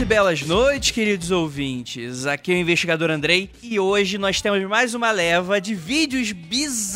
E belas noites, queridos ouvintes. Aqui é o investigador Andrei e hoje nós temos mais uma leva de vídeos bizarros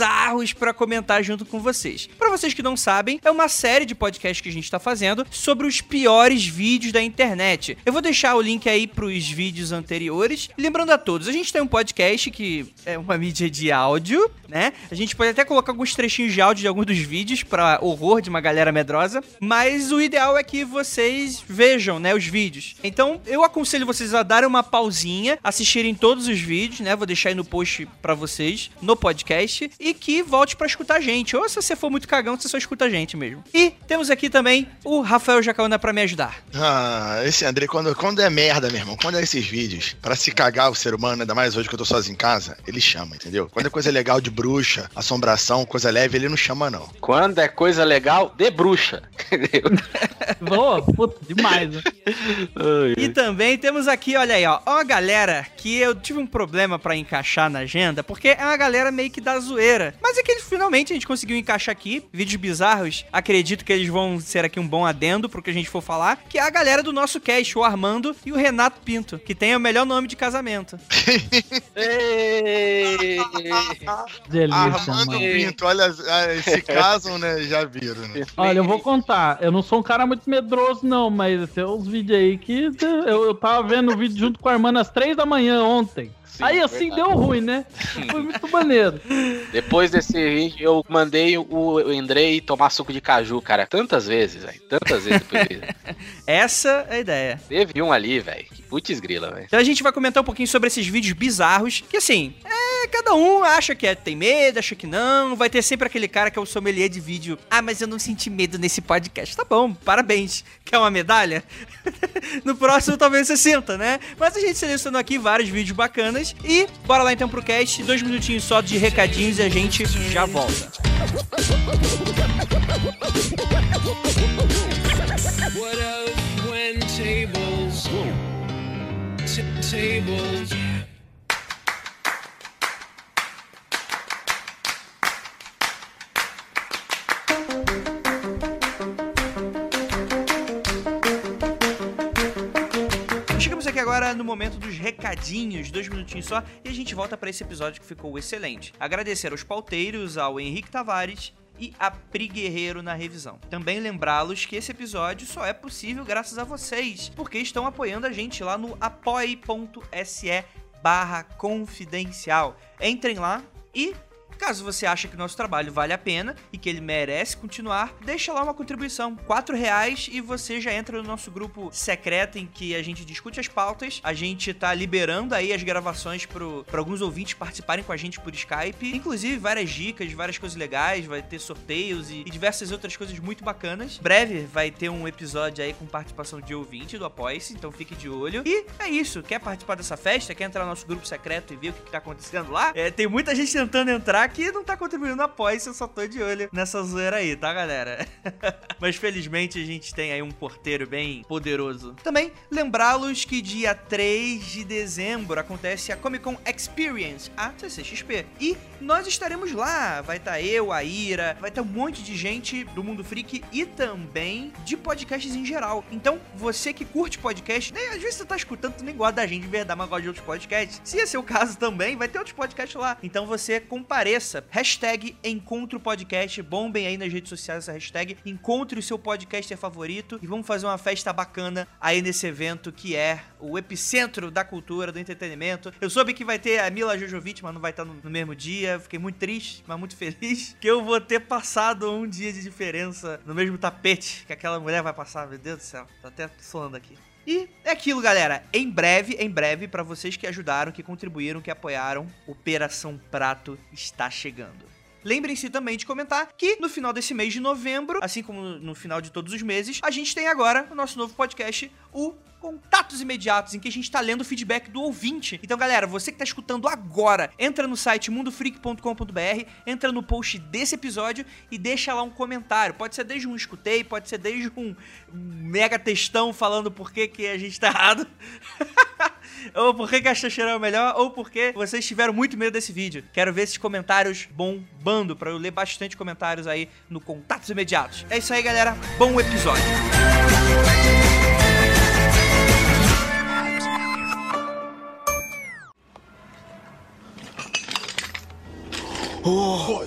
para comentar junto com vocês. Para vocês que não sabem, é uma série de podcasts que a gente está fazendo sobre os piores vídeos da internet. Eu vou deixar o link aí para os vídeos anteriores. Lembrando a todos, a gente tem um podcast que é uma mídia de áudio, né? A gente pode até colocar alguns trechinhos de áudio de alguns dos vídeos para horror de uma galera medrosa, mas o ideal é que vocês vejam, né, os vídeos. Então, eu aconselho vocês a darem uma pausinha, assistirem todos os vídeos, né? Vou deixar aí no post pra vocês, no podcast, e que volte pra escutar a gente. Ou se você for muito cagão, você só escuta a gente mesmo. E temos aqui também o Rafael Jacaúna pra me ajudar. Ah, esse André, quando, quando é merda, meu irmão, quando é esses vídeos, pra se cagar o ser humano, ainda mais hoje que eu tô sozinho em casa, ele chama, entendeu? Quando é coisa legal de bruxa, assombração, coisa leve, ele não chama, não. Quando é coisa legal, de bruxa. Entendeu? Boa, puta, demais. né? E também temos aqui, olha aí, ó, uma galera que eu tive um problema pra encaixar na agenda, porque é uma galera meio que da zoeira. Mas é que eles, finalmente a gente conseguiu encaixar aqui, vídeos bizarros. Acredito que eles vão ser aqui um bom adendo pro que a gente for falar, que é a galera do nosso cast, o Armando e o Renato Pinto, que tem o melhor nome de casamento. Delícia, Armando mano. Pinto, olha, ah, esse caso, né, já viram, né? Olha, eu vou contar. Eu não sou um cara muito medroso, não, mas tem uns vídeos aí que eu, eu tava vendo o vídeo junto com a irmã às três da manhã ontem. Sim, aí assim verdade. deu ruim, né? Foi muito maneiro. Depois desse vídeo, eu mandei o, Andrei tomar suco de caju, cara. Tantas vezes, velho. Tantas vezes. Essa é a ideia. Teve um ali, velho. Que putz grila, velho. Então a gente vai comentar um pouquinho sobre esses vídeos bizarros, que assim, é, cada um acha que é, tem medo, acha que não, vai ter sempre aquele cara que é o sommelier de vídeo. Ah, mas eu não senti medo nesse podcast. Tá bom, parabéns. Quer uma medalha? no próximo talvez você sinta, né? Mas a gente selecionou aqui vários vídeos bacanas e bora lá então pro cast, dois minutinhos só de recadinhos e a gente já volta. What when tables, tables. Agora no momento dos recadinhos, dois minutinhos só, e a gente volta para esse episódio que ficou excelente. Agradecer aos pauteiros, ao Henrique Tavares e a Pri Guerreiro na revisão. Também lembrá-los que esse episódio só é possível graças a vocês, porque estão apoiando a gente lá no apoie.se barra confidencial. Entrem lá e Caso você ache que o nosso trabalho vale a pena e que ele merece continuar, deixa lá uma contribuição, R$ reais e você já entra no nosso grupo secreto em que a gente discute as pautas. A gente tá liberando aí as gravações para alguns ouvintes participarem com a gente por Skype, inclusive várias dicas, várias coisas legais, vai ter sorteios e, e diversas outras coisas muito bacanas. Breve vai ter um episódio aí com participação de ouvinte do Apoia-se, então fique de olho. E é isso, quer participar dessa festa, quer entrar no nosso grupo secreto e ver o que, que tá acontecendo lá? É, tem muita gente tentando entrar que não tá contribuindo Apoia-se, eu só tô de olho nessa zoeira aí, tá, galera? Mas felizmente a gente tem aí um porteiro bem poderoso. Também lembrá-los que dia 3 de dezembro acontece a Comic Con Experience, a CCXP. E nós estaremos lá. Vai estar eu, a Ira, vai estar um monte de gente do mundo freak e também de podcasts em geral. Então, você que curte podcast, né, às vezes você tá escutando, tu nem gosta da gente de verdade, mas gosta de outros podcasts. Se esse é o caso também, vai ter outros podcasts lá. Então você compareça apareça, hashtag Encontro Podcast, bombem aí nas redes sociais essa hashtag, encontre o seu podcaster favorito e vamos fazer uma festa bacana aí nesse evento que é o epicentro da cultura, do entretenimento. Eu soube que vai ter a Mila Jojovic, mas não vai estar no, no mesmo dia, fiquei muito triste, mas muito feliz que eu vou ter passado um dia de diferença no mesmo tapete que aquela mulher vai passar, meu Deus do céu, tô até suando aqui. E é aquilo, galera. Em breve, em breve, pra vocês que ajudaram, que contribuíram, que apoiaram, Operação Prato está chegando. Lembrem-se também de comentar que no final desse mês de novembro, assim como no final de todos os meses, a gente tem agora o nosso novo podcast, o Contatos Imediatos, em que a gente tá lendo o feedback do ouvinte. Então, galera, você que tá escutando agora, entra no site mundofreak.com.br, entra no post desse episódio e deixa lá um comentário. Pode ser desde um escutei, pode ser desde um mega textão falando por que, que a gente tá errado. ou por que, que a Xaxerão é o melhor, ou porque vocês tiveram muito medo desse vídeo. Quero ver esses comentários bombando, pra eu ler bastante comentários aí no Contatos Imediatos. É isso aí, galera. Bom episódio. Oh,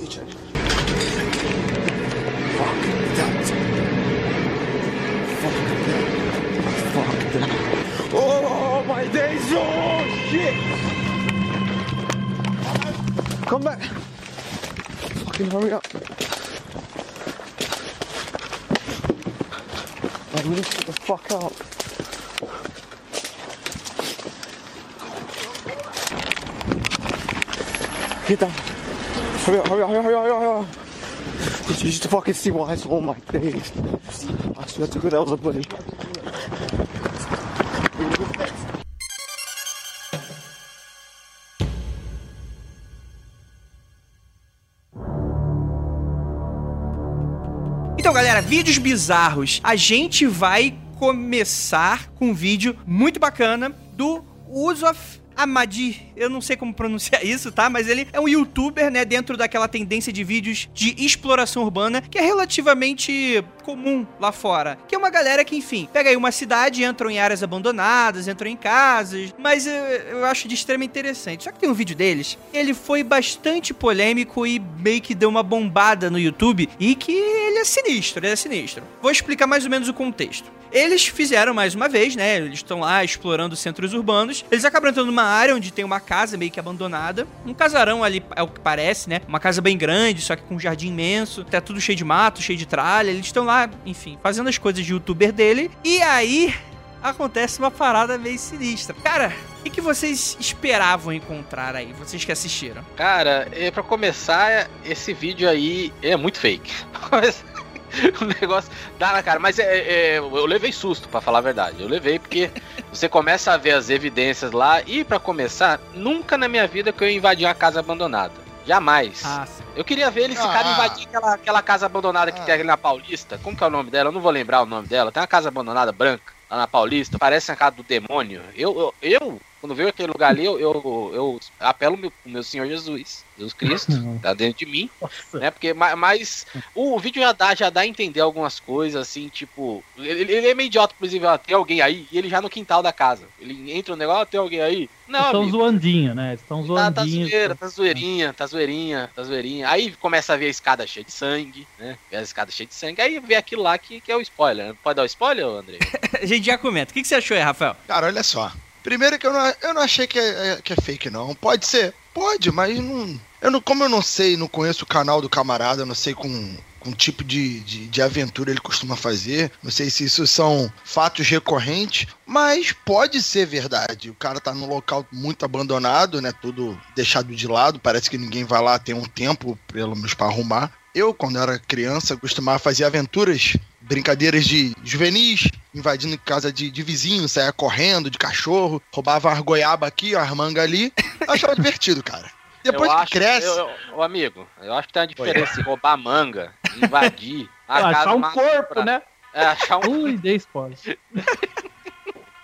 days! Oh, shit! Come back! Fucking hurry up. I really shut the fuck up. Get down. Hurry up, hurry up, hurry up, hurry up, hurry up. Did you just fucking see what I saw? My days. I swear to God, that was a bully. Então, galera, vídeos bizarros. A gente vai começar com um vídeo muito bacana do Usof Amadi. Eu não sei como pronunciar isso, tá? Mas ele é um youtuber, né, dentro daquela tendência de vídeos de exploração urbana que é relativamente comum lá fora. Que é uma galera que, enfim, pega aí uma cidade, entram em áreas abandonadas, entram em casas, mas eu, eu acho de extrema interessante. Só que tem um vídeo deles, ele foi bastante polêmico e meio que deu uma bombada no YouTube e que ele é sinistro, ele é sinistro. Vou explicar mais ou menos o contexto. Eles fizeram mais uma vez, né? Eles estão lá explorando centros urbanos. Eles acabam entrando numa área onde tem uma casa meio que abandonada. Um casarão ali, é o que parece, né? Uma casa bem grande, só que com um jardim imenso. Tá tudo cheio de mato, cheio de tralha. Eles estão lá, enfim, fazendo as coisas de youtuber dele. E aí acontece uma parada meio sinistra. Cara, o que, vocês esperavam encontrar aí? Vocês que assistiram? Cara, é, pra começar, esse vídeo aí é muito fake. o negócio dá na cara. Mas é, é, eu levei susto, pra falar a verdade. Eu levei porque você começa a ver as evidências lá. E pra começar, nunca na minha vida que eu invadi uma casa abandonada. Jamais. Ah. Eu queria ver eles Ah. ficarem invadindo aquela, aquela casa abandonada que Ah. tem ali na Paulista. Como que é o nome dela? Eu não vou lembrar o nome dela. Tem uma casa abandonada branca lá na Paulista. Parece a casa do demônio. Eu, eu, eu quando vejo aquele lugar ali, eu, eu, eu apelo meu, meu Senhor Jesus. Jesus Cristo, tá dentro de mim. Né? Porque, ma- mas o vídeo já dá, já dá a entender algumas coisas, assim, tipo. Ele, ele é meio idiota, inclusive, ó, tem alguém aí, e ele já no quintal da casa. Ele entra no negócio, ó, tem alguém aí. Não, Estão zoandinho, né? Estão Tá, tá zoandinho. zoeira, tá zoeirinha, tá zoeirinha, tá zoeirinha. Aí começa a ver a escada cheia de sangue, né? Vê a escada cheia de sangue. Aí vê aquilo lá que, que é o spoiler. né? Pode dar o spoiler, André? A gente já comenta. O que, que você achou aí, Rafael? Cara, olha só. Primeiro que eu não, eu não achei que é, é- que é fake, não. Pode ser. Pode, mas não. Eu não, como eu não sei, não conheço o canal do camarada, eu não sei com, com tipo de, de, de aventura ele costuma fazer. Não sei se isso são fatos recorrentes, mas pode ser verdade. O cara tá num local muito abandonado, né? Tudo deixado de lado. Parece que ninguém vai lá tem um tempo, pelo menos, pra arrumar. Eu, quando era criança, costumava fazer aventuras, brincadeiras de juvenis, invadindo casa de, de vizinho, saia correndo de cachorro, roubava as goiaba aqui, as manga ali. Eu achava divertido, cara. Depois eu que acho, cresce. Eu, eu- ô, amigo, eu acho que tem uma diferença em roubar manga, invadir a Ah, casa achar um corpo, pra- né? É, achar um. Ui, dei spoiler.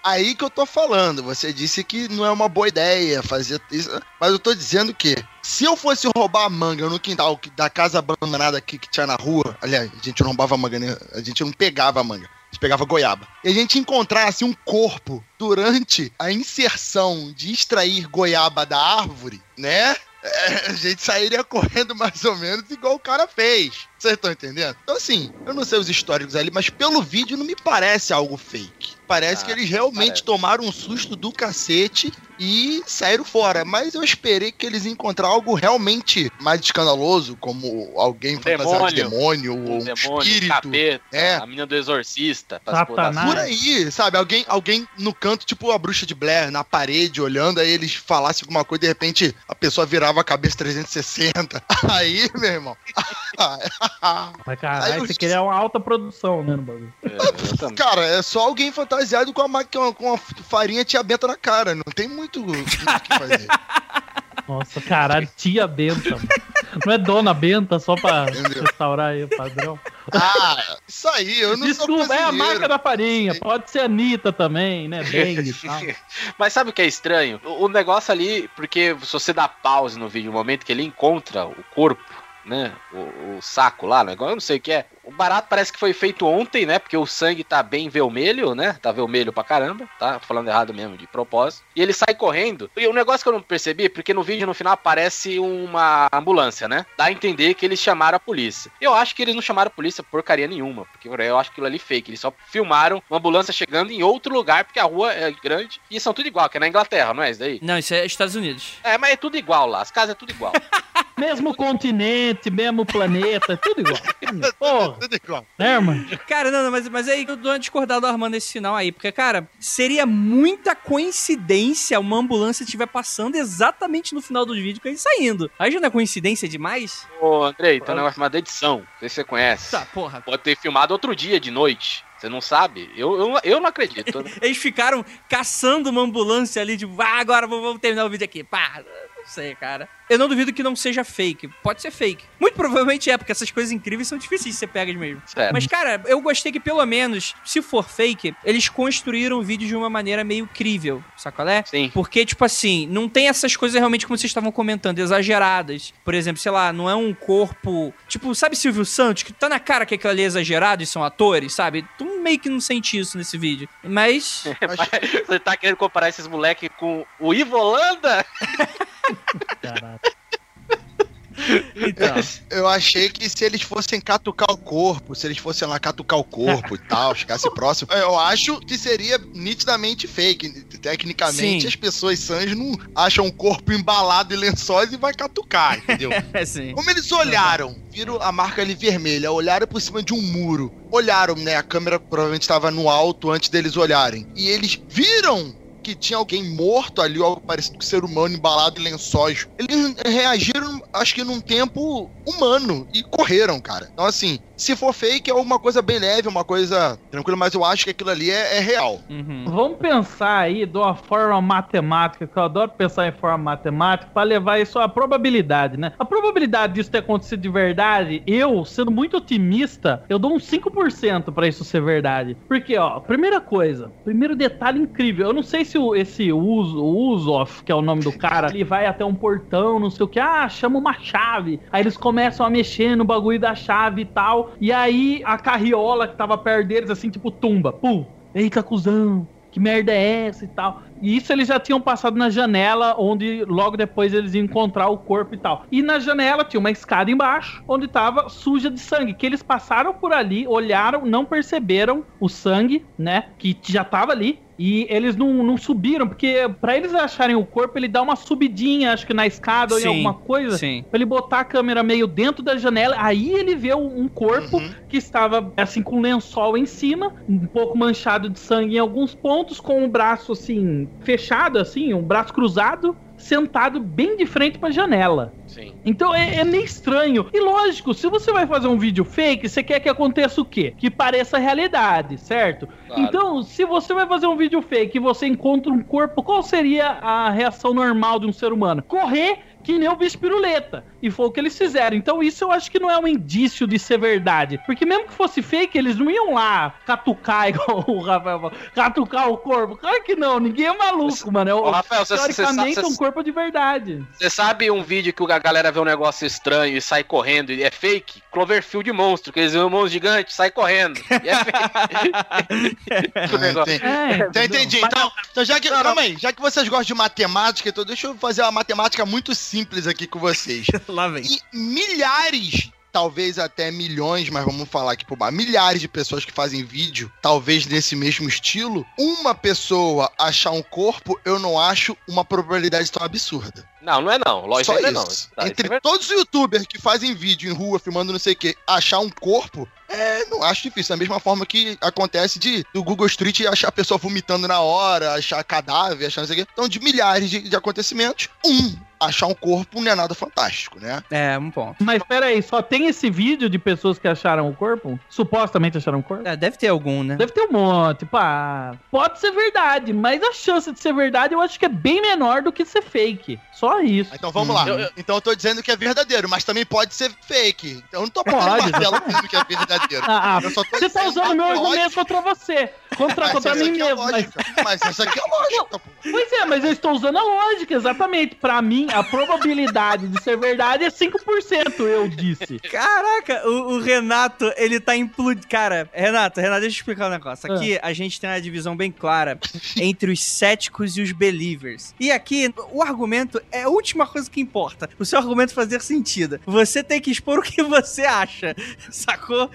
Aí que eu tô falando. Você disse que não é uma boa ideia fazer isso. Mas eu tô dizendo que se eu fosse roubar manga no quintal da casa abandonada aqui que tinha na rua, aliás, a gente não roubava manga, né? A gente não pegava manga. A gente pegava goiaba. E a gente encontrasse um corpo durante a inserção de extrair goiaba da árvore, né? é, a gente sairia correndo mais ou menos igual o cara fez. Vocês estão entendendo? Então, assim, eu não sei os históricos ali, mas pelo vídeo não me parece algo fake. Parece Ah, que eles realmente parece. tomaram um susto do cacete e saíram fora. Mas eu esperei que eles iam encontrar algo realmente mais escandaloso, como alguém fantasiado de demônio, ou Um um demônio, espírito. capeta, É. a menina do exorcista. pra se botar Satanás. Por aí, sabe? Alguém, alguém no canto, tipo a bruxa de Blair, na parede, olhando, aí eles falassem alguma coisa, de repente a pessoa virava a cabeça 360. Aí, meu irmão. Mas Aí caralho, eu- você queria uma alta produção, né, no bagulho. É. Cara, é só alguém fantasiado com a, ma- com a, a farinha tia benta na cara. Não tem muito o que fazer. Nossa, caralho, tia Benta, mano. Não é dona Benta só pra Entendeu? restaurar aí o padrão. Ah, isso aí, eu não Desculpa, sou é a marca da farinha. Pode ser Anitta também, né? Bang e tal. Mas sabe o que é estranho? O o negócio ali, porque se você dá pause no vídeo, no momento que ele encontra o corpo, né? O, o saco lá, negócio, eu não sei o que é. O barato parece que foi feito ontem, né? Porque o sangue tá bem vermelho, né? Tá vermelho pra caramba, tá? Falando errado mesmo, de propósito. E ele sai correndo. E o negócio que eu não percebi, porque no vídeo no final aparece uma ambulância, né? Dá a entender que eles chamaram a polícia. Eu acho que eles não chamaram a polícia porcaria nenhuma, porque eu acho aquilo ali fake. Eles só filmaram uma ambulância chegando em outro lugar, porque a rua é grande e são tudo igual, que é na Inglaterra, não é isso daí? Não, isso é Estados Unidos. É, mas é tudo igual lá, as casas é tudo igual. Mesmo continente, mesmo planeta, tudo igual. Porra, Tudo igual. né, mano? Cara, não, não, mas, mas aí eu dou uma discordada do Armando nesse final aí, porque, cara, seria muita coincidência uma ambulância estiver passando exatamente no final do vídeo com ele saindo. Aí já não é coincidência demais? Ô, Andrei, então não vai filmar da edição. Não sei se você conhece. Tá, porra. Pode ter filmado outro dia de noite. Você não sabe? Eu, eu, eu não acredito. né? Eles ficaram caçando uma ambulância ali, tipo, ah, agora vamos terminar o vídeo aqui. Pá, sei, cara. Eu não duvido que não seja fake. Pode ser fake. Muito provavelmente é, porque essas coisas incríveis são difíceis de ser pegas mesmo. Sério. Mas, cara, eu gostei que pelo menos, se for fake, eles construíram o vídeo de uma maneira meio crível, sacolé? Sim. Porque, tipo assim, não tem essas coisas realmente como vocês estavam comentando, exageradas. Por exemplo, sei lá, não é um corpo. Tipo, sabe Silvio Santos, que tá na cara que aquilo ali é exagerado e são atores, sabe? Tu meio que não sente isso nesse vídeo. Mas. Você tá querendo comparar esses moleques com o Ivo Caralho. Então. Eu achei que se eles fossem catucar o corpo, se eles fossem lá catucar o corpo e tal, chegasse próximo, eu acho que seria nitidamente fake. Tecnicamente, Sim. as pessoas sãs não acham o corpo embalado em lençóis e vai catucar, entendeu? É sim. Como eles olharam, viram a marca ali vermelha, olharam por cima de um muro, olharam, né? A câmera provavelmente estava no alto antes deles olharem. E eles viram que tinha alguém morto ali, algo parecido com ser humano embalado em lençóis. Eles reagiram, acho que num tempo humano e correram, cara. Então, assim, se for fake, é uma coisa bem leve, uma coisa tranquila, mas eu acho que aquilo ali é, é real. Uhum. Vamos pensar aí de uma forma matemática, que eu adoro pensar em forma matemática, pra levar isso à probabilidade, né? A probabilidade disso ter acontecido de verdade, eu, sendo muito otimista, eu dou uns 5% pra isso ser verdade. Porque, ó, primeira coisa, primeiro detalhe incrível, eu não sei se o, esse Uso, o Usoff, que é o nome do cara, ele vai até um portão, não sei o que, ah, chama uma chave. Aí eles começam a mexer no bagulho da chave e tal, e aí a carriola que tava perto deles, assim, tipo, tumba, pum. Eita, cuzão, que merda é essa e tal. E isso eles já tinham passado na janela, onde logo depois eles iam encontrar o corpo e tal. E na janela tinha uma escada embaixo, onde tava suja de sangue. Que eles passaram por ali, olharam, não perceberam o sangue, né? Que já tava ali. E eles não, não subiram, porque pra eles acharem o corpo, ele dá uma subidinha, acho que na escada ou em Sim, alguma coisa. Sim. Pra ele botar a câmera meio dentro da janela, aí ele vê um um corpo Uhum. que estava assim com um lençol em cima, um pouco manchado de sangue em alguns pontos, com o braço assim fechado, assim, um braço cruzado, sentado bem de frente pra janela. Sim. Então é, é meio estranho. E lógico, se você vai fazer um vídeo fake, você quer que aconteça o quê? Que pareça realidade, certo? Claro. Então, se você vai fazer um vídeo fake e você encontra um corpo, qual seria a reação normal de um ser humano? Correr que nem o bicho piruleta. E foi o que eles fizeram. Então isso eu acho que não é um indício de ser verdade. Porque mesmo que fosse fake, eles não iam lá catucar, igual o Rafael falou, catucar o corpo. Claro que não, ninguém é maluco, mano. É, Ô, Rafael, teoricamente sabe- é um corpo de verdade. Você sabe um vídeo que a galera vê um negócio estranho e sai correndo e é fake? Cloverfield monstro, que eles veem um monstro gigante, sai correndo. E é fake. Entendi. É, Então, entendi. Então, então já que, calma aí, já que vocês gostam de matemática, então deixa eu fazer uma matemática muito simples aqui com vocês. Lá vem. E milhares, talvez até milhões, mas vamos falar aqui por baixo, milhares de pessoas que fazem vídeo, talvez nesse mesmo estilo, uma pessoa achar um corpo, eu não acho uma probabilidade tão absurda. Não, não é não. Lógico ainda isso. não. Tá, isso é Entre verdade. todos os youtubers que fazem vídeo em rua, filmando não sei o que, achar um corpo, é, não acho difícil. Da mesma forma que acontece de do Google Street achar a pessoa vomitando na hora, achar cadáver, achar não sei o que. Então, de milhares de, de acontecimentos, um, achar um corpo não é nada fantástico, né? É, um ponto. Mas pera aí, só tem esse vídeo de pessoas que acharam o corpo? Supostamente acharam o corpo? É, deve ter algum, né? Deve ter um monte, pá. Pode ser verdade, mas a chance de ser verdade eu acho que é bem menor do que ser fake. Só isso. Então vamos lá. Eu- eu- Então eu tô dizendo que é verdadeiro, mas também pode ser fake. Então eu não tô Pode, batendo martelo dizendo que é verdadeiro. Ah, ah, Eu só tô você tá usando o meu argumento contra você. Contra, Mas contra essa mim aqui é mesmo. Mas, lógica. Mas essa aqui é lógica, pô. pois é, mas eu estou usando a lógica, exatamente. Pra mim, a probabilidade de ser verdade é 5%, eu disse. Caraca, o, o Renato, ele tá implodindo. Cara, Renato, Renato, deixa eu explicar um negócio. Aqui a gente tem uma divisão bem clara entre os céticos e os believers. E aqui, o argumento é a última coisa que importa. O seu argumento fazer sentido. Você tem que expor o que você acha, sacou?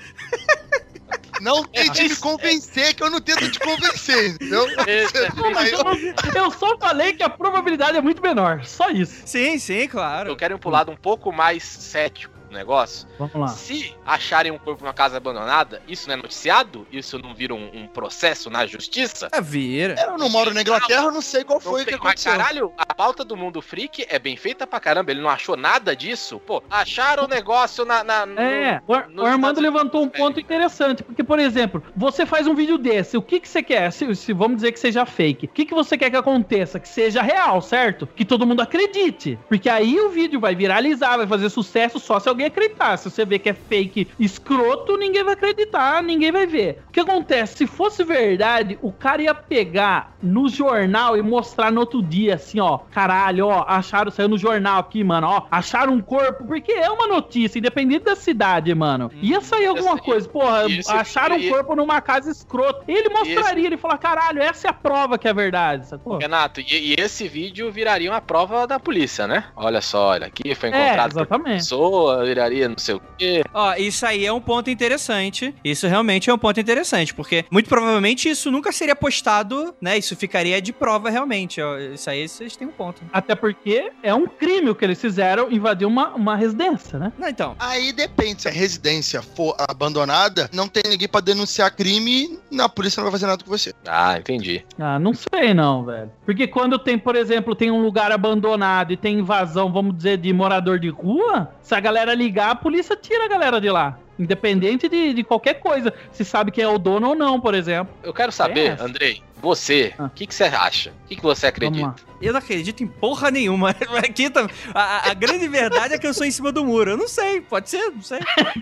Não tente me convencer que eu não tento te convencer, entendeu? Esse- Aí Eu, eu- só falei que a probabilidade é muito menor. Só isso. Sim, sim, claro. Eu quero ir pro lado um pouco mais cético negócio. Vamos lá. Se acharem um corpo numa casa abandonada, isso não é noticiado? Isso não vira um, um processo na justiça? É, vira. Eu não moro na Inglaterra, eu não sei qual Não foi que tem- Mas aconteceu. caralho, a pauta do mundo freak é bem feita pra caramba. Ele não achou nada disso? Pô, acharam o negócio na. na no- É, o, o Armando levantou um ponto interessante, porque, por exemplo, você faz um vídeo desse, o que, que você quer? Se, se vamos dizer que seja fake, o que, que você quer que aconteça? Que seja real, certo? Que todo mundo acredite. Porque aí o vídeo vai viralizar, vai fazer sucesso só se alguém acreditar. Se você vê que é fake escroto, ninguém vai acreditar, ninguém vai ver. O que acontece? Se fosse verdade, o cara ia pegar no jornal e mostrar no outro dia, assim, ó, caralho, ó, acharam, saiu no jornal aqui, mano, ó, acharam um corpo, porque é uma notícia, independente da cidade, mano. Ia sair alguma esse- coisa, porra, esse- acharam um corpo numa casa escrota. Ele mostraria, ele falar, caralho, essa é a prova que é verdade, sacou? Renato, e, e esse vídeo viraria uma prova da polícia, né? Olha só, olha aqui, foi É, encontrado exatamente. pessoa, viraria não sei o quê. Ó, isso aí é um ponto interessante. Isso realmente é um ponto interessante, porque muito provavelmente isso nunca seria postado, né? Isso ficaria de prova realmente. ó. Isso aí vocês têm um ponto. Até porque é um crime o que eles fizeram, invadir uma, uma residência, né? Não, então. Aí depende, se a residência for abandonada, não tem ninguém pra denunciar crime, na polícia não vai fazer nada com você. Ah, entendi. Ah, não sei não, velho. Porque quando tem, por exemplo, tem um lugar abandonado e tem invasão, vamos dizer, de morador de rua, se a galera ligar, a polícia tira a galera de lá. Independente de, de qualquer coisa. Se sabe quem é o dono ou não, por exemplo. Eu quero saber, essa. Andrei, você, o Ah. que, que você acha? O que, que você acredita? Eu não acredito em porra nenhuma. Aqui tá, a, a- grande verdade é que eu sou em cima do muro. Eu não sei, pode ser, não sei.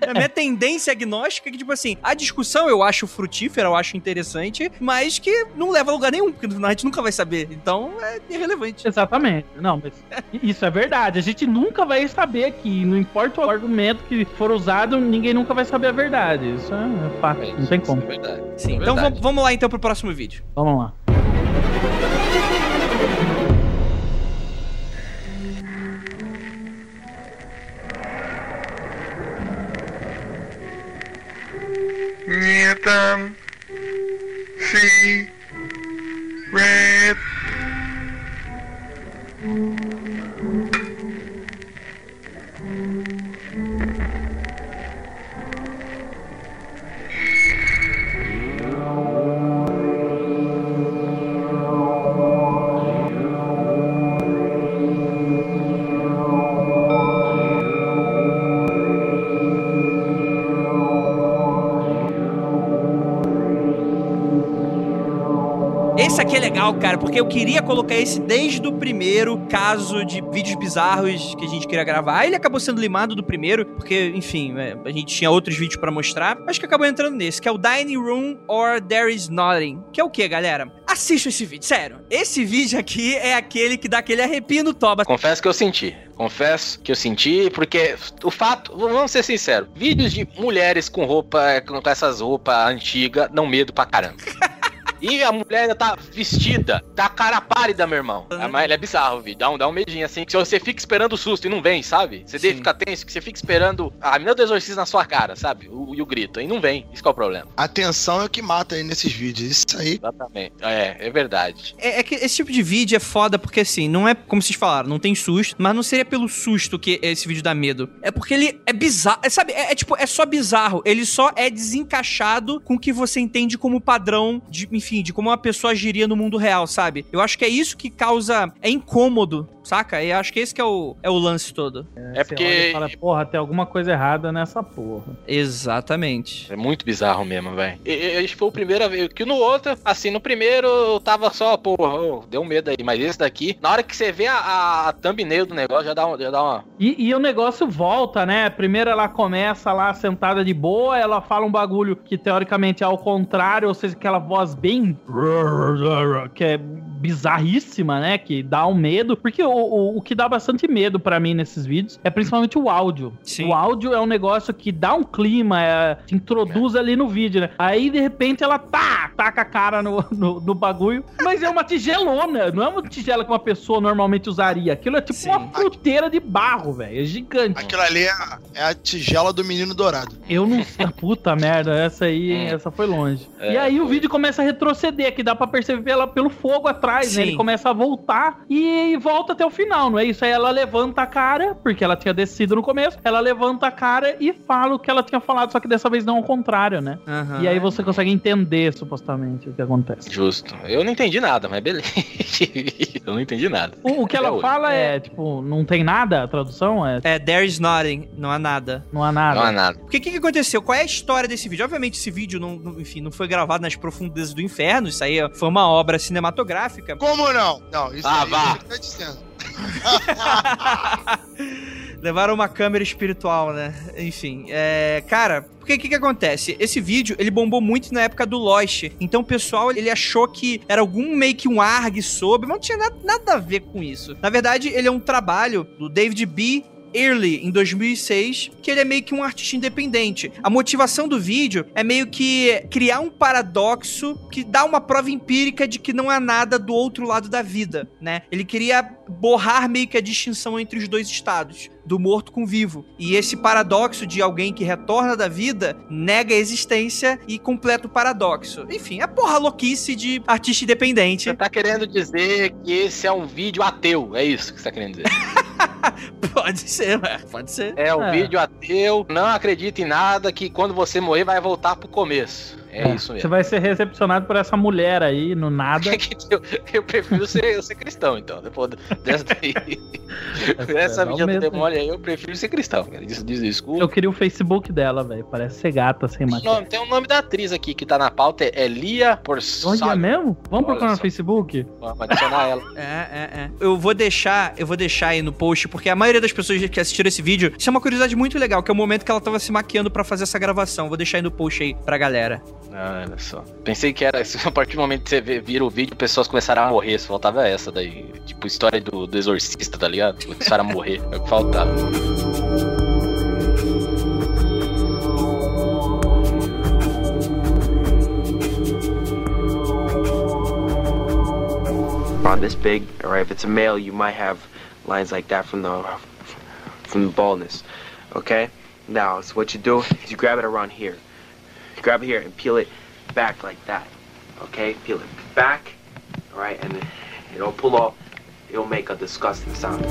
A minha tendência agnóstica é que, tipo assim, a discussão eu acho frutífera, eu acho interessante, mas que não leva a lugar nenhum, porque a gente nunca vai saber. Então é irrelevante. Exatamente. Não, mas isso é verdade. A gente nunca vai saber que, não importa o argumento que for usado, ninguém nunca vai saber a verdade. Isso é fato. Não tem como. É verdade. Sim, É então verdade. vamos, vamos lá então pro próximo vídeo. Vamos тронуло. Не там. See. Red. Cara, porque eu queria colocar esse desde o primeiro caso de vídeos bizarros que a gente queria gravar. Aí ele acabou sendo limado do primeiro, porque, enfim, é, a gente tinha outros vídeos pra mostrar. Acho que acabou entrando nesse, que é o Dining Room or There Is Nothing. Que é o que, galera? Assista esse vídeo, sério. Esse vídeo aqui é aquele que dá aquele arrepio no toba. Confesso que eu senti. Confesso que eu senti, porque o fato, vamos ser sinceros, vídeos de mulheres com roupa, com essas roupas antigas, dão medo pra caramba. E a mulher ainda tá vestida, tá cara pálida, meu irmão. Ah, Mas ele é bizarro, vídeo. Dá um, dá um medinho assim, que se você fica esperando o susto e não vem, sabe? Você deve ficar tenso, que você fica esperando a menina do exorcismo na sua cara, sabe? O, e o grito. E não vem. Isso que é o problema. Atenção é o que mata aí nesses vídeos. Isso aí. Exatamente. É, é verdade. É, é que esse tipo de vídeo é foda porque, assim, não é como vocês falaram, não tem susto, mas não seria pelo susto que esse vídeo dá medo. É porque ele é bizarro. É, sabe, é, é tipo, é só bizarro. Ele só é desencaixado com o que você entende como padrão de, enfim, de como uma pessoa agiria no mundo real, sabe? Eu acho que é isso que causa. É incômodo, saca? E eu acho que esse que é o, é o lance todo. É Você porque- olha e fala, porra, tem alguma coisa errada nessa porra. Exatamente. É muito bizarro mesmo, velho. Esse foi o primeiro vez. Que no outro, assim, no primeiro eu tava só, porra, ô, deu medo aí. Mas esse daqui, na hora que você vê a, a thumbnail do negócio, já dá, uma- já dá uma. E, e o negócio volta, né? Primeiro ela começa lá sentada de boa, ela fala um bagulho que teoricamente é ao contrário, ou seja, aquela voz bem. que é bizarríssima, né? Que dá um medo. Porque o, o, o que dá bastante medo pra mim nesses vídeos é principalmente o áudio. Sim. O áudio é um negócio que dá um clima, é, te introduz ali no vídeo, né? Aí de repente ela tá, taca a cara no, no, no bagulho, mas é uma tigelona, não é uma tigela que uma pessoa normalmente usaria. Aquilo é tipo Sim. uma fruteira de barro, velho. É gigante. Aquilo ali é, a- é a tigela do menino dourado. Eu não. Puta merda, essa aí, hein, Hum. essa foi longe. É, e aí o foi. vídeo começa a retroceder, que dá pra perceber pela, pelo fogo atrás, Sim. né? Ele começa a voltar e volta até o final, não é isso? Aí ela levanta a cara, porque ela tinha descido no começo, ela levanta a cara e fala o que ela tinha falado, só que dessa vez não ao contrário, né? Aham. E aí você consegue entender, supostamente, o que acontece. Justo. Eu não entendi nada, mas beleza. eu não entendi nada. O, o que ela Até hoje. fala é, tipo, não tem nada, a tradução é, É, there is nothing, não há nada. não há nada. Não há nada. Porque o que, que aconteceu? Qual é a história desse vídeo? Obviamente, esse vídeo não, não- enfim, não foi gravado nas profundezas do inferno. Isso aí foi uma obra cinematográfica. Como não? Não, isso Ah, aí vá. você tá dizendo. Levaram uma câmera espiritual, né? Enfim, é... Cara, porque o que que acontece? Esse vídeo, ele bombou muito na época do Lost. Então o pessoal, ele achou que era algum meio que um ARG sobre, mas não tinha nada, nada a ver com isso. Na verdade, ele é um trabalho do David B. Early, em 2006, que ele é meio que um artista independente. A motivação do vídeo é meio que criar um paradoxo que dá uma prova empírica de que não há nada do outro lado da vida, né? Ele queria borrar meio que a distinção entre os dois estados, do morto com o vivo. E esse paradoxo de alguém que retorna da vida nega a existência e completa o paradoxo. Enfim, é porra louquice de artista independente. Você tá querendo dizer que esse é um vídeo ateu, é isso que você tá querendo dizer. Pode ser, pode ser. É um É. vídeo ateu, não acredita em nada, que quando você morrer vai voltar pro começo. É, isso Você mesmo. vai ser recepcionado por essa mulher aí, no nada. eu, eu prefiro ser, ser cristão, então. Depois dessa daí. Essa é, um vídeo do demônio aí, eu prefiro ser cristão, cara. Diz, diz desculpa. Eu queria o Facebook dela, velho. Parece ser gata sem Tem maquiagem. nome- Tem o nome da atriz aqui que tá na pauta, é Lia Porçalho. Olha é mesmo? Vamos Olha procurar no. Facebook? Vamos adicionar ela. É, é, é. Eu vou deixar, eu vou deixar aí no post, porque a maioria das pessoas que assistiram esse vídeo, isso é uma curiosidade muito legal, que é o momento que ela tava se maquiando pra fazer essa gravação. Vou deixar aí no post aí pra galera. Ah, olha só. Pensei que era. A partir do momento que você vira o vídeo, pessoas começaram a morrer. Só faltava essa daí. Tipo, história do, do exorcista, tá ligado? Começaram a morrer. É o que faltava. on this big, right, if it's a male, you might have lines like that from the from the baldness. Okay? Now, so what you do is you grab it around here. Grab here and peel it back like that. Okay? Peel it back, all right, and it'll pull off. It'll make a disgusting sound.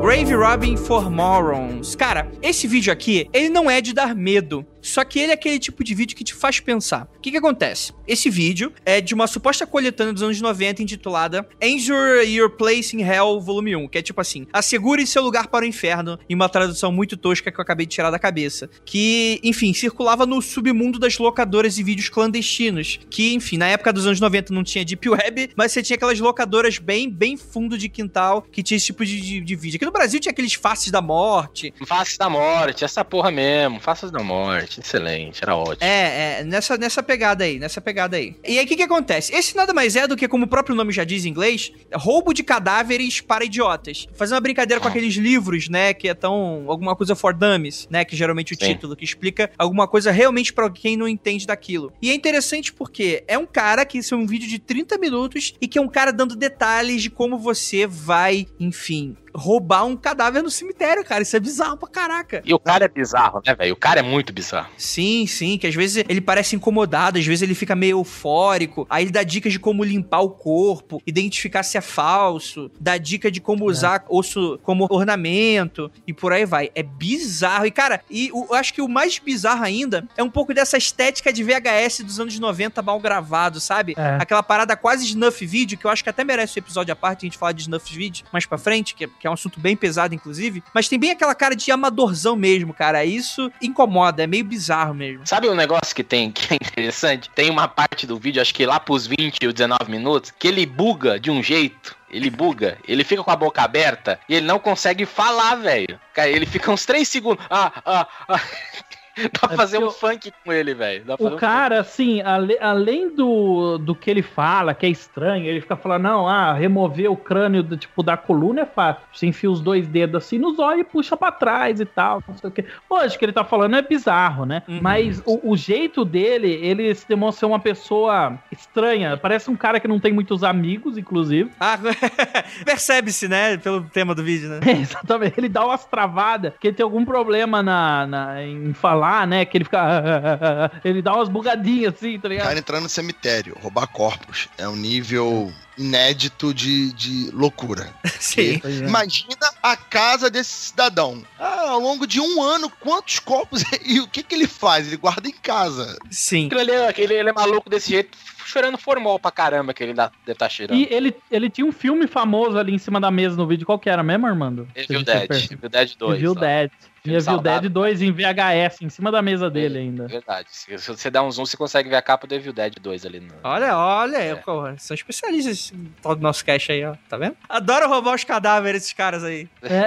Grave Robbing for Morons. Cara, esse vídeo aqui, ele não é de dar medo. Só que ele é aquele tipo de vídeo que te faz pensar. O que que acontece? Esse vídeo é de uma suposta coletânea dos anos 90 intitulada Ensure Your Place in Hell Volume 1, que é tipo assim, assegure seu lugar para o inferno, em uma tradução muito tosca que eu acabei de tirar da cabeça. Que, enfim, circulava no submundo das locadoras de vídeos clandestinos, que, enfim, na época dos anos 90 não tinha Deep Web, mas você tinha aquelas locadoras bem, bem fundo de quintal que tinha esse tipo de, de, de vídeo. Aqui no Brasil tinha aqueles faces da morte, Faces da morte, essa porra mesmo. Faces da morte. Excelente, era ótimo. É, é, nessa, nessa pegada aí, nessa pegada aí. E aí, o que que acontece? Esse nada mais é do que, como o próprio nome já diz em inglês, roubo de cadáveres para idiotas. Fazer uma brincadeira com aqueles livros, né, que é tão... alguma coisa for dummies, né, que geralmente o Sim. título, que explica alguma coisa realmente pra quem não entende daquilo. E é interessante porque é um cara que isso é um vídeo de 30 minutos e que é um cara dando detalhes de como você vai, enfim... Roubar um cadáver no cemitério, cara. Isso é bizarro pra caraca. E o cara é bizarro, né, velho? O cara é muito bizarro. Sim, sim, que às vezes ele parece incomodado, às vezes ele fica meio eufórico, aí ele dá dicas de como limpar o corpo, identificar se é falso, dá dica de como usar osso como ornamento e por aí vai. É bizarro. E cara, e o- eu acho que o mais bizarro ainda é um pouco dessa estética de VHS dos anos 90 mal gravado, sabe? É. Aquela parada quase snuff vídeo, que eu acho que até merece um episódio à parte a gente falar de snuff vídeo mais pra frente, que é, que é um assunto bem pesado, inclusive. Mas tem bem aquela cara de amadorzão mesmo, cara. Isso incomoda, é meio bizarro mesmo. Sabe um negócio que tem que é interessante? Tem uma parte do vídeo, acho que lá pros 20 ou 19 minutos, que ele buga de um jeito. Ele buga, ele fica com a boca aberta e ele não consegue falar, velho. Cara, ele fica uns 3 segundos. Ah, ah, ah. Dá pra É fazer um porque funk com ele, velho. O um cara, assim, ale- além do, do que ele fala, que é estranho, ele fica falando, não, ah, remover o crânio do, tipo, da coluna é fácil. Você enfia os dois dedos assim nos olhos e puxa pra trás e tal, não sei o quê. Lógico que ele tá falando é bizarro, né? Uhum. Mas o, o jeito dele, ele se demonstra ser uma pessoa estranha. Parece um cara que não tem muitos amigos, inclusive. Ah, percebe-se, né? Pelo tema do vídeo, né? É, exatamente. Ele dá umas travadas, que ele tem algum problema na, na- em falar, né? Que ele fica. ele dá umas bugadinhas assim, tá O ligado? cara entrar no cemitério, roubar corpos, é um nível inédito de, de loucura. Sim. Pois é. Imagina a casa desse cidadão. Ah, ao longo de um ano, quantos corpos e o que, que ele faz? Ele guarda em casa. Sim. Ali é- aquele- ele é maluco desse jeito, chorando formol pra caramba que ele dá- deve estar cheirando. E ele, ele tinha um filme famoso ali em cima da mesa no vídeo. Qual que era mesmo, Armando? Evil Dead, Evil Dead 2. Evil. Dead. Filme Evil Dead saudável. 2 em VHS, em cima da mesa dele ainda. Verdade. Se você dá um zoom, você consegue ver a capa do Evil Dead 2 ali. No... Olha, olha, É. são especialistas em tal do nosso cast aí, ó. Tá vendo? Adoro roubar os cadáveres esses caras aí. É.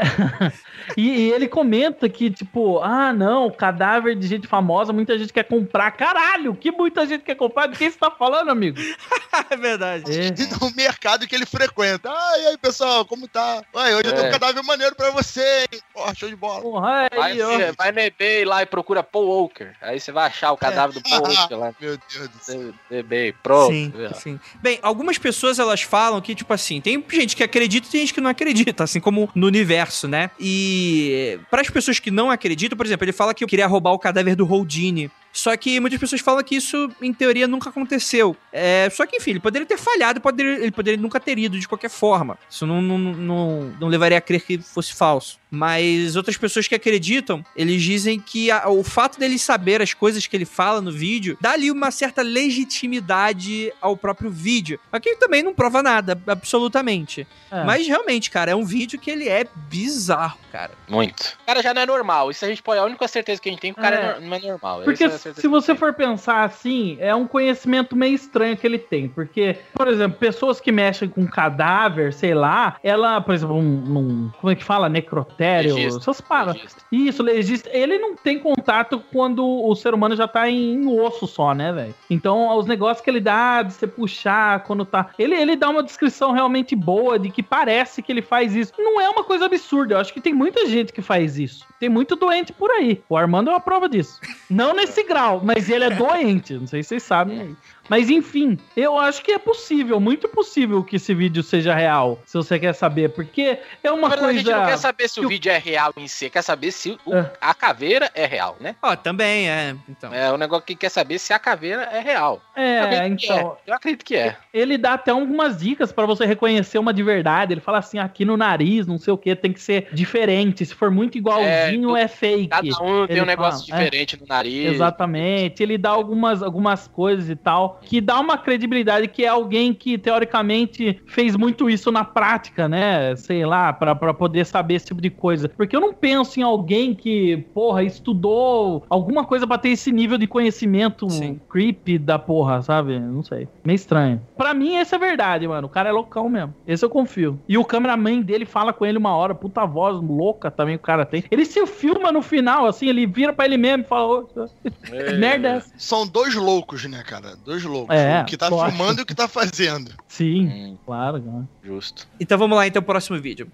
e, e ele comenta que, tipo, ah, não, cadáver de gente famosa, muita gente quer comprar. Caralho, que muita gente quer comprar? De quem você tá falando, amigo? é verdade. É. E no mercado que ele frequenta. Ah, e aí, pessoal, como tá? Ué, hoje eu tenho É. um cadáver maneiro pra você, hein? Porra, show de bola. Porra, Vai, aí, ó. você- vai no eBay lá e procura Paul Walker. Aí você vai achar o cadáver do Paul Walker lá Meu Deus do céu. eBay. Pronto. Sim, sim. Bem, algumas pessoas elas falam que, tipo assim, tem gente que acredita e tem gente que não acredita, assim como no universo, né? E para as pessoas que não acreditam, por exemplo, ele fala que eu queria roubar o cadáver do Houdini. Só que muitas pessoas falam que isso, em teoria, nunca aconteceu. É, só que, enfim, ele poderia ter falhado, poderia, ele poderia nunca ter ido de qualquer forma. Isso não, não, não, não levaria a crer que fosse falso. Mas outras pessoas que acreditam, eles dizem que a- o fato dele saber as coisas que ele fala no vídeo dá ali uma certa legitimidade ao próprio vídeo. Aqui também não prova nada, absolutamente. É. Mas realmente, cara, é um vídeo que ele é bizarro, cara. Muito. O cara já não é normal. Isso a gente pode. A única certeza que a gente tem é que o cara É. é não é normal. Porque certeza se você for pensar assim, é um conhecimento meio estranho que ele tem. Porque, por exemplo, pessoas que mexem com cadáver, sei lá, ela, por exemplo, um, num- como é que fala? Necrotério, Legista. essas palavras. Legista. Isso, legista. Ele não tem contato quando o ser humano já tá em osso só, né, velho? Então, os negócios que ele dá de você puxar quando tá. Ele, ele dá uma descrição realmente boa de que parece que ele faz isso. Não é uma coisa absurda. Eu acho que tem muita gente que faz isso. Tem muito doente por aí. O Armando é uma prova disso. Não nesse grau, mas ele é doente. Não sei se vocês sabem aí. Mas enfim, eu acho que é possível, muito possível que esse vídeo seja real, se você quer saber, porque é uma Na verdade, a gente coisa. não quer saber se que o o- vídeo é real em si, quer saber se o- É. a caveira é real, né? Ó, também é. Então. É o negócio que quer saber se a caveira é real. Eu É, que então. Eu acredito que é. Ele dá até algumas dicas pra você reconhecer uma de verdade. Ele fala assim: aqui no nariz, não sei o que, tem que ser diferente. Se for muito igualzinho, é, fake. Cada um tem Ele um negócio fala, é. diferente no nariz. Exatamente, ele dá algumas, algumas coisas e tal, que dá uma credibilidade que é alguém que, teoricamente, fez muito isso na prática, né? Sei lá, pra, pra poder saber esse tipo de coisa. Porque eu não penso em alguém que, porra, estudou alguma coisa pra ter esse nível de conhecimento Sim. creepy da porra, sabe? Não sei. Meio estranho. Pra mim, essa é verdade, mano. O cara é loucão mesmo. Esse eu confio. E o cameraman dele fala com ele uma hora, puta voz louca também o cara tem. Ele se filma no final, assim, ele vira pra ele mesmo e fala, ô, merda é essa? São dois loucos, né, cara? Dois loucos. É, o que tá lógico. filmando e o que tá fazendo. Sim, Hum, claro, claro. justo. Então vamos lá, então, próximo vídeo.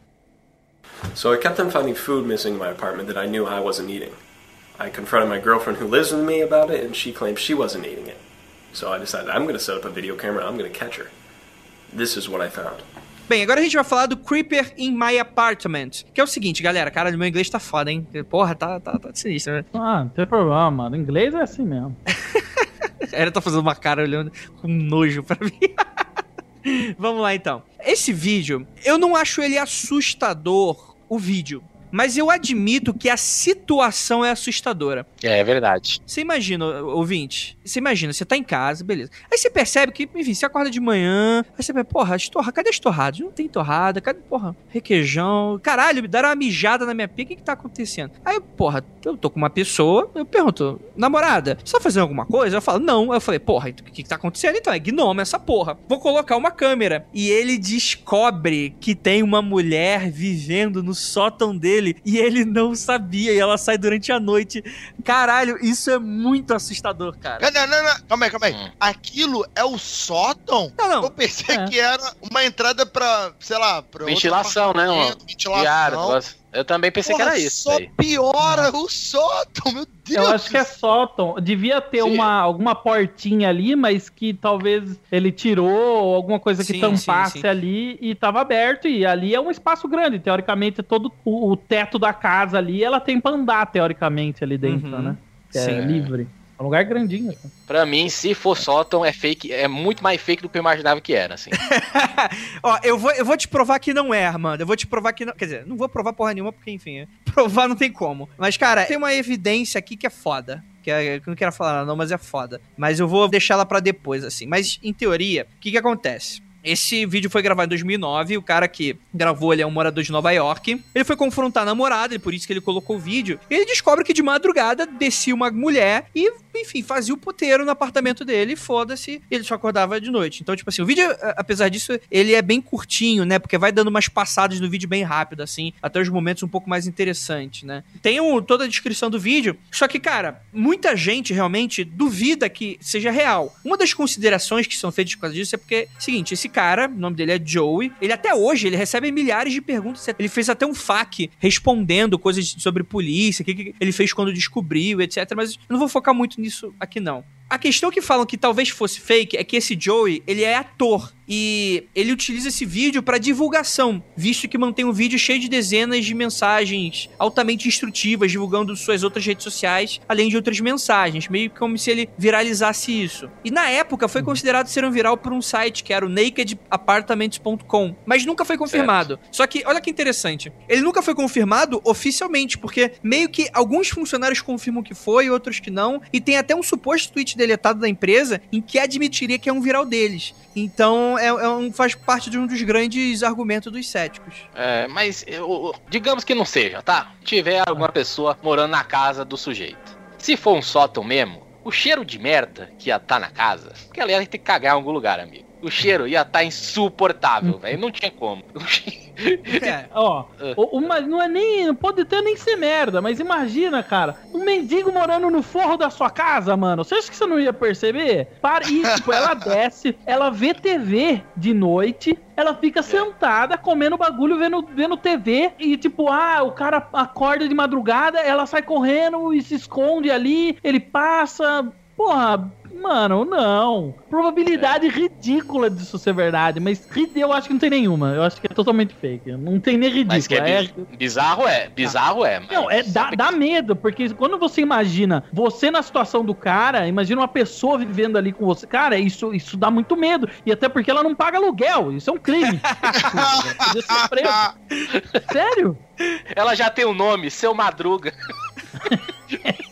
So I kept on finding food missing in my apartment that I knew I wasn't eating. I confronted my girlfriend who lives with me about it, and she claimed she wasn't eating it. So I decided I'm going to set up a video camera, I'm going to catch her. This is what I found. Bem, agora a gente vai falar do Creeper in My Apartment. Que é o seguinte, galera. Cara, meu inglês tá foda, hein? Porra, tá, tá, tá sinistro, né? Ah, não tem problema, mano. Inglês é assim mesmo. Ela tá fazendo uma cara olhando com nojo pra mim. Vamos lá, então. Esse vídeo, eu não acho ele assustador, o vídeo. Mas eu admito que a situação é assustadora. É, é verdade. Você imagina, ouvinte, você imagina, você tá em casa, beleza. Aí você percebe que, enfim, você acorda de manhã, aí você vê, porra, as torra, cadê as torradas? Não tem torrada, cadê, porra, requeijão? Caralho, me deram uma mijada na minha pia, o que que tá acontecendo? Aí, porra, eu tô com uma pessoa, eu pergunto, namorada, você tá fazendo alguma coisa? Eu falo, não. Eu falei, porra, o que que tá acontecendo então? É gnome essa porra. Vou colocar uma câmera. E ele descobre que tem uma mulher vivendo no sótão dele e ele não sabia e ela sai durante a noite. Caralho, isso é muito assustador, cara. Não, não, não. Calma aí, calma aí. Hum. Aquilo é o sótão? Não, Eu não. pensei É. que era uma entrada pra, sei lá, pra Ventilação, né? Ventilação. Diário. Eu também pensei Porra, que era isso. Só daí. piora o sótão, meu Deus. Eu acho que é sótão. Devia ter Sim. uma, alguma portinha ali, mas que talvez ele tirou ou alguma coisa que Sim, tampasse sim, sim. ali e tava aberto. E ali é um espaço grande. Teoricamente, todo o, o teto da casa ali, ela tem pra andar, teoricamente, ali dentro, Uhum. né? Que Sim. É livre. É um lugar grandinho. assim. Pra mim, se for sótão, é fake, é muito mais fake do que eu imaginava que era, assim. Ó, eu vou, eu vou te provar que não é, Armando. Eu vou te provar que não. Quer dizer, não vou provar porra nenhuma, porque, enfim, é- provar não tem como. Mas, cara, tem uma evidência aqui que é foda. Que é- eu não quero falar, não, mas é foda. Mas eu vou deixar ela pra depois, assim. Mas, em teoria, o que que acontece? Esse vídeo foi gravado em 2009. O cara que gravou ele é um morador de Nova York. Ele foi confrontar a namorada, e por isso que ele colocou o vídeo. E ele descobre que de madrugada descia uma mulher e, enfim, fazia o puteiro no apartamento dele. e Foda-se, ele só acordava de noite. Então, tipo assim, o vídeo, apesar disso, ele é bem curtinho, né? Porque vai dando umas passadas no vídeo bem rápido, assim, até os momentos um pouco mais interessantes, né? Tem um- toda a descrição do vídeo. Só que, cara, muita gente realmente duvida que seja real. Uma das considerações que são feitas por causa disso é porque, seguinte, esse cara, o nome dele é Joey, ele até hoje, ele recebe milhares de perguntas. Ele fez até um FAQ respondendo coisas sobre polícia, o que, que ele fez quando descobriu, etc. Mas eu não vou focar muito nisso aqui, não. A questão que falam que talvez fosse fake é que esse Joey, ele é ator. E ele utiliza esse vídeo para divulgação, visto que mantém um vídeo cheio de dezenas de mensagens altamente instrutivas, divulgando suas outras redes sociais, além de outras mensagens, meio que como se ele viralizasse isso. E na época foi considerado ser um viral por um site que era o nakedapartments.com, mas nunca foi confirmado. Só que, olha que interessante, ele nunca foi confirmado oficialmente, porque meio que alguns funcionários confirmam que foi, outros que não, e tem até um suposto tweet deletado da empresa em que admitiria que é um viral deles. Então, é, é um, faz parte de um dos grandes argumentos dos céticos. É, mas eu- digamos que não seja, tá? Tiver alguma pessoa morando na casa do sujeito. Se for um sótão mesmo, o cheiro de merda que ia estar na casa, porque ela ia ter que cagar em algum lugar, amigo. O cheiro ia estar insuportável, velho. Não tinha como. É. Ó, uma, não é nem. Pode até nem ser merda, mas imagina, cara, um mendigo morando no forro da sua casa, mano. Você acha que você não ia perceber? Para, e, tipo, ela desce, ela vê TV de noite, ela fica sentada comendo bagulho, vendo, vendo TV, e tipo, ah, o cara acorda de madrugada, ela sai correndo e se esconde ali, ele passa. Porra, mano, não. Probabilidade ridícula disso ser verdade, mas eu acho que não tem nenhuma. Eu acho que é totalmente fake. Não tem nem ridículo. Mas que é, é- bi- bizarro é, bizarro é. não, é, dá, dá medo, porque quando você imagina você na situação do cara, imagina uma pessoa vivendo ali com você. Cara, isso, isso dá muito medo. E até porque ela não paga aluguel. Isso é um crime. Preso. Sério? Ela já tem o nome, Seu Madruga.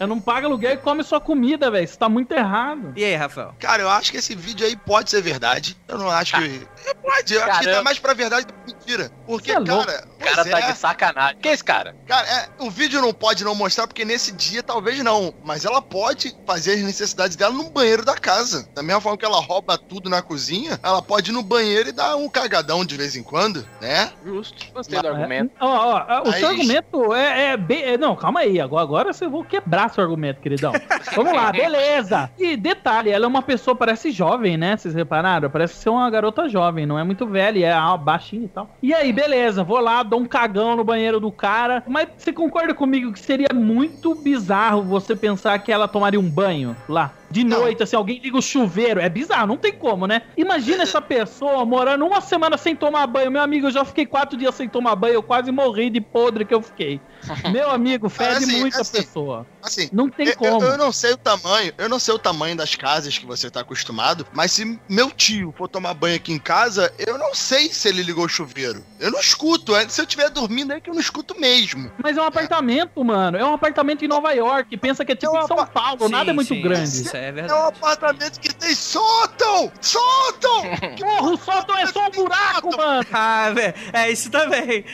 Ela não paga aluguel e come sua comida, velho. Isso tá muito errado. E aí, Rafael? Cara, eu acho que esse vídeo aí pode ser verdade. Eu não acho que. É, pode, eu acho que tá Caramba. mais pra verdade do que mentira. Porque, é cara. O cara tá é, de sacanagem. Quem é esse cara? Cara, é, o vídeo não pode não mostrar, porque nesse dia talvez não. Mas ela pode fazer as necessidades dela no banheiro da casa. Da mesma forma que ela rouba tudo na cozinha, ela pode ir no banheiro e dar um cagadão de vez em quando, né? Justo. Gostei do argumento. Ó, ó, ó, o Aí- seu argumento é, é bem. é- não, calma aí. Agora, agora você vou quebrar seu argumento, queridão. Vamos lá, beleza. E detalhe, ela é uma pessoa, parece jovem, né? Vocês repararam? Parece ser uma garota jovem, não é muito velha, é baixinha e tal. E aí, beleza, vou lá, dou um cagão no banheiro do cara. Mas você concorda comigo que seria muito bizarro você pensar que ela tomaria um banho lá? De Não. noite, assim, alguém liga o chuveiro. É bizarro, não tem como, né? Imagina essa pessoa morando uma semana sem tomar banho. Meu amigo, eu já fiquei quatro dias sem tomar banho. Eu quase morri de podre que eu fiquei. Meu amigo, fede Assim, muito a assim, pessoa. Assim, Não tem eu, como. eu- eu não sei o tamanho, eu não sei o tamanho das casas que você tá acostumado, mas se meu tio for tomar banho aqui em casa, eu não sei se ele ligou o chuveiro. Eu não escuto, é- se eu estiver dormindo é que eu não escuto mesmo. Mas é um apartamento, mano. É um apartamento em Nova York. Pensa que é tipo É um em São Paulo. nada é Sim, muito sim, grande. Isso é É um verdade. apartamento que tem sótão! Sótão! Porra, o sótão é só um buraco, mano. Ah, velho. É isso também.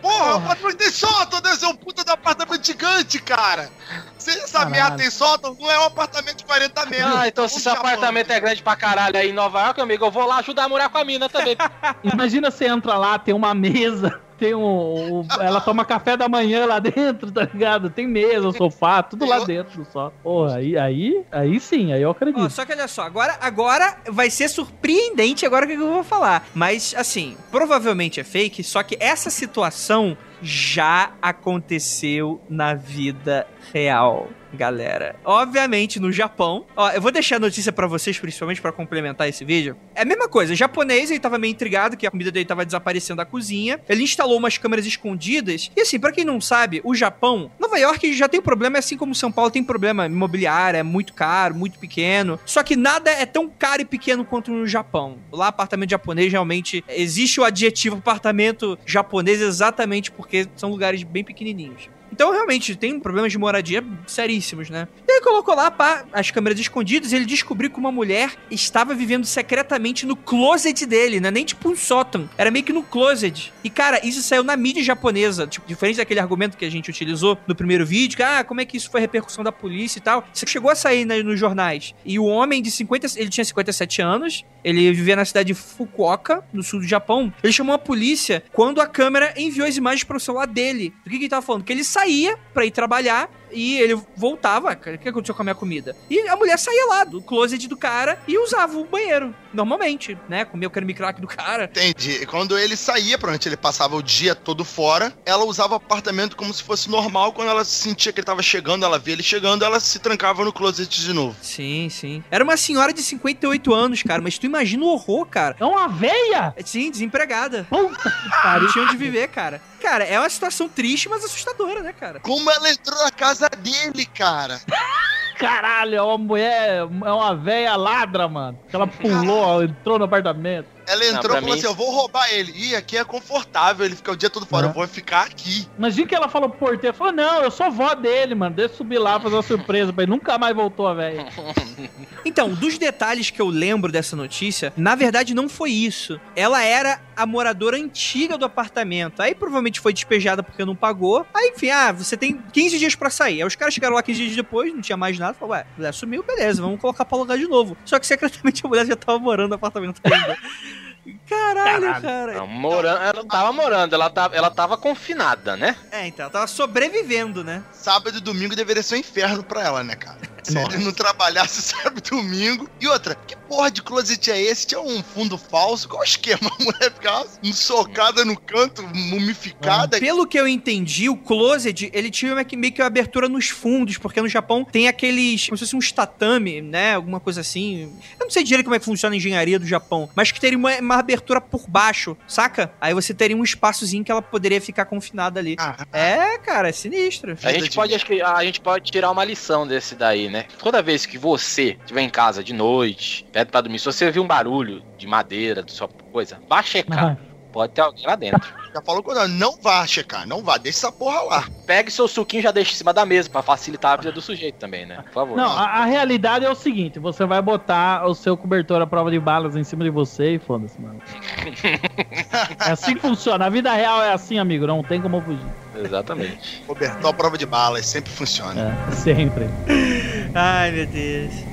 Porra, o apartamento tem sótão, deve ser um puta de apartamento gigante, cara! Se essa Caralho. merda tem sótão, não é um apartamento de 40 metros. Ah, então se esse apartamento é grande pra caralho aí em Nova York, amigo, eu vou lá ajudar a morar com a mina também. Imagina você entra lá, tem uma mesa, tem um. um- ela toma café da manhã lá dentro, tá ligado? Tem mesa, sofá, tudo lá dentro só. Porra, aí, aí, aí sim, aí eu acredito. só que olha só, agora, agora vai ser surpreendente agora o que eu vou falar. Mas, assim, provavelmente é fake, só que essa situação já aconteceu na vida real. Galera, obviamente no Japão, ó, eu vou deixar a notícia pra vocês, principalmente pra complementar esse vídeo. É a mesma coisa, o japonês ele tava meio intrigado que a comida dele tava desaparecendo da cozinha. Ele instalou umas câmeras escondidas. E assim, pra quem não sabe, o Japão, Nova York já tem problema, assim como São Paulo tem problema imobiliário, é muito caro, muito pequeno. Só que nada é tão caro e pequeno quanto no Japão. Lá, apartamento japonês, realmente, existe o adjetivo apartamento japonês exatamente porque são lugares bem pequenininhos. Então, realmente, tem problemas de moradia seríssimos, né? E ele colocou lá pá, as câmeras escondidas e ele descobriu que uma mulher estava vivendo secretamente no closet dele, né? Nem tipo um sótão. Era meio que no closet. E, cara, isso saiu na mídia japonesa. Tipo, diferente daquele argumento que a gente utilizou no primeiro vídeo, que, ah, como é que isso foi repercussão da polícia e tal. Isso chegou a sair né, nos jornais. E o homem de 50... Ele tinha 57 anos. Ele vivia na cidade de Fukuoka, no sul do Japão. Ele chamou a polícia quando a câmera enviou as imagens para o celular dele. Do que, que ele tava falando? Que ele saía pra ir trabalhar e ele voltava. "Cara, O que aconteceu com a minha comida? E a mulher saía lá do closet do cara e usava o banheiro, normalmente, né? Comia o creme crack do cara. Entendi. Quando ele saía, provavelmente ele passava o dia todo fora, ela usava o apartamento como se fosse normal. Quando ela sentia que ele tava chegando, ela via ele chegando, ela se trancava no closet de novo. Sim, sim. Era uma senhora de 58 anos, cara, mas tu imagina o horror, cara. É uma veia? Sim, desempregada. Puta que pariu. Não tinha onde viver, cara. Cara, é uma situação triste, mas assustadora, né, cara? Como ela entrou na casa dele, cara? Caralho, é uma mulher, é uma véia ladra, mano. Ela pulou, entrou no apartamento. Ela entrou e falou assim: Eu vou roubar ele. Ih, aqui é confortável. Ele fica o dia todo fora. É. Eu vou ficar aqui. Imagina que ela falou pro porteiro, falou, não, eu sou vó dele, mano, deixa eu subir lá fazer uma surpresa pra ele. Nunca mais voltou a velha. Então, dos detalhes que eu lembro dessa notícia, na verdade não foi isso. Ela era a moradora antiga do apartamento. Aí provavelmente foi despejada porque não pagou. Aí, enfim, ah, você tem 15 dias pra sair. Aí os caras chegaram lá 15 dias depois, não tinha mais nada. Falaram, ué, a mulher sumiu, beleza, vamos colocar pra alugar de novo. Só que secretamente a mulher já tava morando no apartamento ainda. Caralho, cara. Não, morando, ela não tava morando, ela tava, ela tava confinada, né? É, então, ela tava sobrevivendo, né? Sábado e domingo deveria ser um inferno pra ela, né, cara? Se ele não trabalhasse sábado e domingo. E outra, que porra de closet é esse? Tinha um fundo falso? Qual o esquema? A mulher ficava socada no canto, mumificada. Pelo que eu entendi, o closet, ele tinha meio que- meio que uma abertura nos fundos, porque no Japão tem aqueles, como se fosse uns tatame, né, alguma coisa assim. Eu não sei direito como é que funciona a engenharia do Japão, mas que teria uma, uma abertura por baixo, saca? Aí você teria um espaçozinho que ela poderia ficar confinada ali. Ah, É, cara, é sinistro. A gente pode, acho que a gente pode tirar uma lição desse daí, né? Toda vez que você estiver em casa de noite, perto pra dormir, se você ouvir um barulho de madeira, de sua coisa, vá checar. Pode ter alguém lá dentro. Já falou com ela, não vá checar, não vá, deixa essa porra lá. Pegue seu suquinho e já deixa em cima da mesa pra facilitar a vida do sujeito também, né? Por favor. Não, a, a realidade é o seguinte: você vai botar o seu cobertor à prova de balas em cima de você e foda-se, mano. é assim que funciona. A vida real é assim, amigo. Não tem como fugir. Exatamente. Cobertor à prova de balas, sempre funciona. É, sempre. Ai, meu Deus.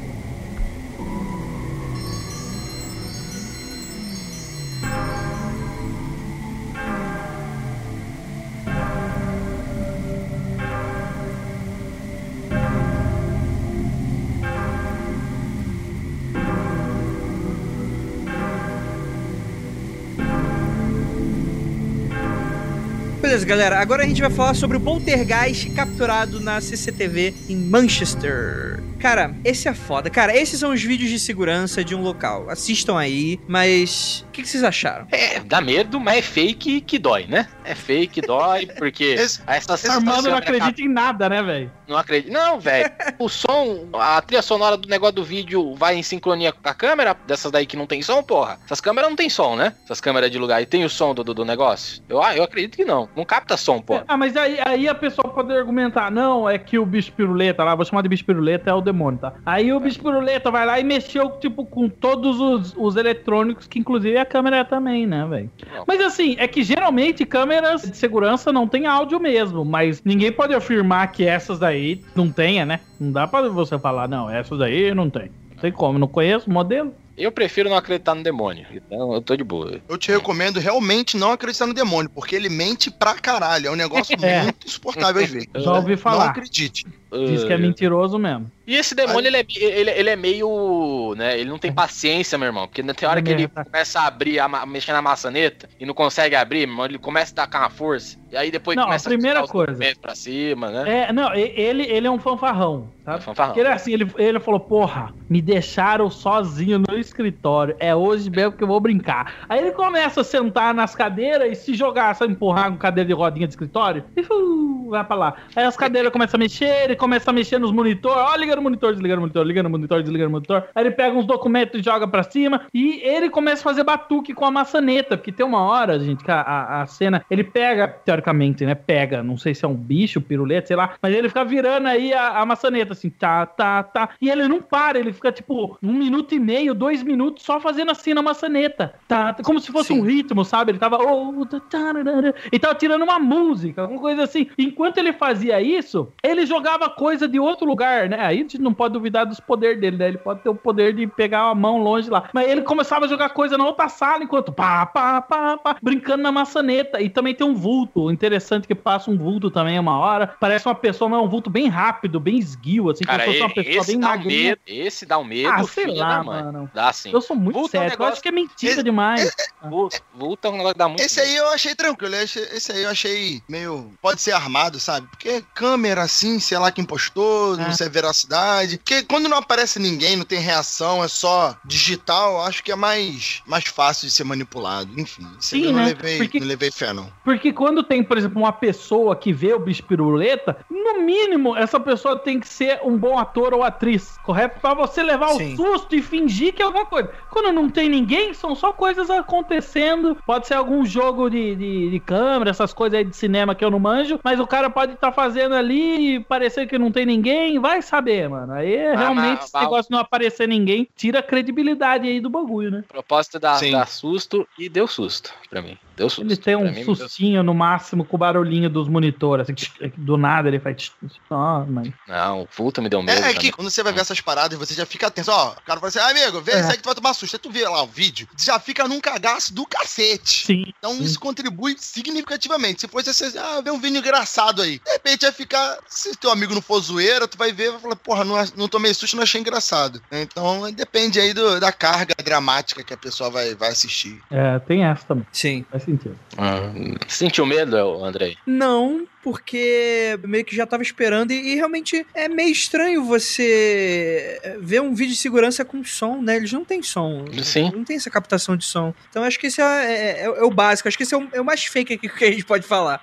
Beleza, galera. Agora a gente vai falar sobre o poltergeist capturado na CCTV em Manchester. Cara, esse é foda. Cara, esses são os vídeos de segurança de um local. Assistam aí, mas o que, que vocês acharam? É, dá medo, mas é fake que dói, né? É fake, dói, porque Esse- essa Armando não é acredita em nada, né, velho? Não acredito. Não, velho. O som, a trilha sonora do negócio do vídeo vai em sincronia com a câmera, dessas daí que não tem som, porra. Essas câmeras não tem som, né? Essas câmeras de lugar. E tem o som do, do, do negócio? Eu, ah, eu acredito que não. Não capta som, porra. Ah, mas aí, aí a pessoa pode argumentar, não, é que o bicho piruleta lá, vou chamar de bicho piruleta, é o demônio, tá? Aí o bicho piruleta vai lá e mexeu, tipo, com todos os, os eletrônicos, que inclusive a câmera também, né, velho? Não. Mas assim, é que geralmente câmeras de segurança não tem áudio mesmo, mas ninguém pode afirmar que essas daí não tenha, né? Não dá pra você falar, não, essas daí não tem. Não tem como, não conheço o modelo. Eu prefiro não acreditar no demônio. Então eu tô de boa. Eu te recomendo realmente não acreditar no demônio, porque ele mente pra caralho. É um negócio É. muito insuportável às vezes. Já ouvi Não falar. acredite. Diz que é Ah, mentiroso mesmo. E esse demônio, ele é, ele, ele é meio, né, ele não tem paciência, meu irmão, porque tem hora que ele Merda. começa a abrir, a, mexer na maçaneta e não consegue abrir, meu irmão, ele começa a dar com uma força, e aí depois Não, a começa primeira tirar os coisa. pra cima, né? É, não, ele, ele é um fanfarrão, sabe? Fanfarrão. Porque Ele é assim, ele, ele falou, porra, me deixaram sozinho no escritório. É hoje mesmo que eu vou brincar. Aí ele começa a sentar nas cadeiras e se jogar, sabe, empurrar com cadeira de rodinha de escritório. E uh, vai pra lá. Aí as cadeiras começam a mexer, ele começa a mexer nos monitores. Ó, liga no monitor, desliga no monitor, liga no monitor, desliga no monitor. Aí ele pega uns documentos e joga pra cima. E ele começa a fazer batuque com a maçaneta. Porque tem uma hora, gente, que a, a, a cena. Ele pega, teoricamente, né? Pega, não sei se é um bicho, piruleta, sei lá. Mas ele fica virando aí a, a maçaneta, assim, tá, tá, tá. E ele não para, ele fica tipo um minuto e meio, dois minutos só fazendo assim na maçaneta. Tá, tá, como se fosse Sim. um ritmo, sabe? Ele tava. Oh, tá, tararara, e tava tirando uma música, alguma coisa assim. Enquanto ele fazia isso, ele jogava coisa de outro lugar, né? Aí a gente não pode duvidar dos poderes dele, né? Ele pode ter o poder de pegar a mão longe lá. Mas ele começava a jogar coisa na outra sala enquanto pá, pá, pá, pá, brincando na maçaneta. E também tem um vulto interessante que passa um vulto também uma hora. Parece uma pessoa, mas é um vulto bem rápido, bem esguio, assim, Cara, se fosse uma pessoa esse bem dá um magrinha. medo, esse dá um medo, Ah, sei filho lá, mãe. mano. Dá sim. Eu sou muito Vulto é um sério, eu negócio- acho que é mentira Esse- demais. Vulto, vulto é um negócio que dá muito Esse aí eu achei tranquilo. Esse, esse aí eu achei meio. Pode ser armado, sabe? Porque câmera assim, sei lá quem postou, não É. sei a veracidade. Porque quando não aparece ninguém, não tem reação, é só digital, acho que é mais, mais fácil de ser manipulado. Enfim, Sim, eu não né? levei, Porque- não levei fé, não. Porque quando tem, por exemplo, uma pessoa que vê o bicho piruleta, no mínimo, essa pessoa tem que ser um bom ator ou atriz, correto? Pra você levar Sim. o susto e fingir que é alguma coisa. Quando não tem ninguém, são só coisas acontecendo. Pode ser algum jogo de, de, de câmera, essas coisas aí de cinema que eu não manjo, mas o cara pode estar fazendo ali e parecer que não tem ninguém, vai saber, mano. Aí realmente mas- esse negócio de não aparecer ninguém tira a credibilidade aí do bagulho, né? propósito da, dar susto e deu susto pra mim. Deu susto. Ele tem um mim, sustinho no máximo com o barulhinho dos monitores. Assim, tch, do nada ele faz. Ah, mas. Não, o Fulton me deu medo. É, é que quando você vai ver essas paradas, você já fica tenso. Ó, o cara fala assim, ah, amigo, vê É. isso aí que tu vai tomar susto. Aí tu vê lá o vídeo, tu já fica num cagaço do cacete. Sim. Então isso contribui significativamente. Se fosse assim, ah, vê um vídeo engraçado aí. De repente vai ficar, se teu amigo não for zoeira, tu vai ver e vai falar, porra, não, não tomei susto, não achei engraçado. Então depende aí do- da carga dramática que a pessoa vai, vai assistir. É, tem essa também. Sim. Faz sentido. Ah, sentiu medo, Andrei? Não, porque meio que já tava esperando e, e realmente é meio estranho você ver um vídeo de segurança com som, né? Eles não têm som. Sim. Não tem essa captação de som. Então acho que esse é, é- é o básico. Acho que esse é o, é o mais fake aqui que a gente pode falar.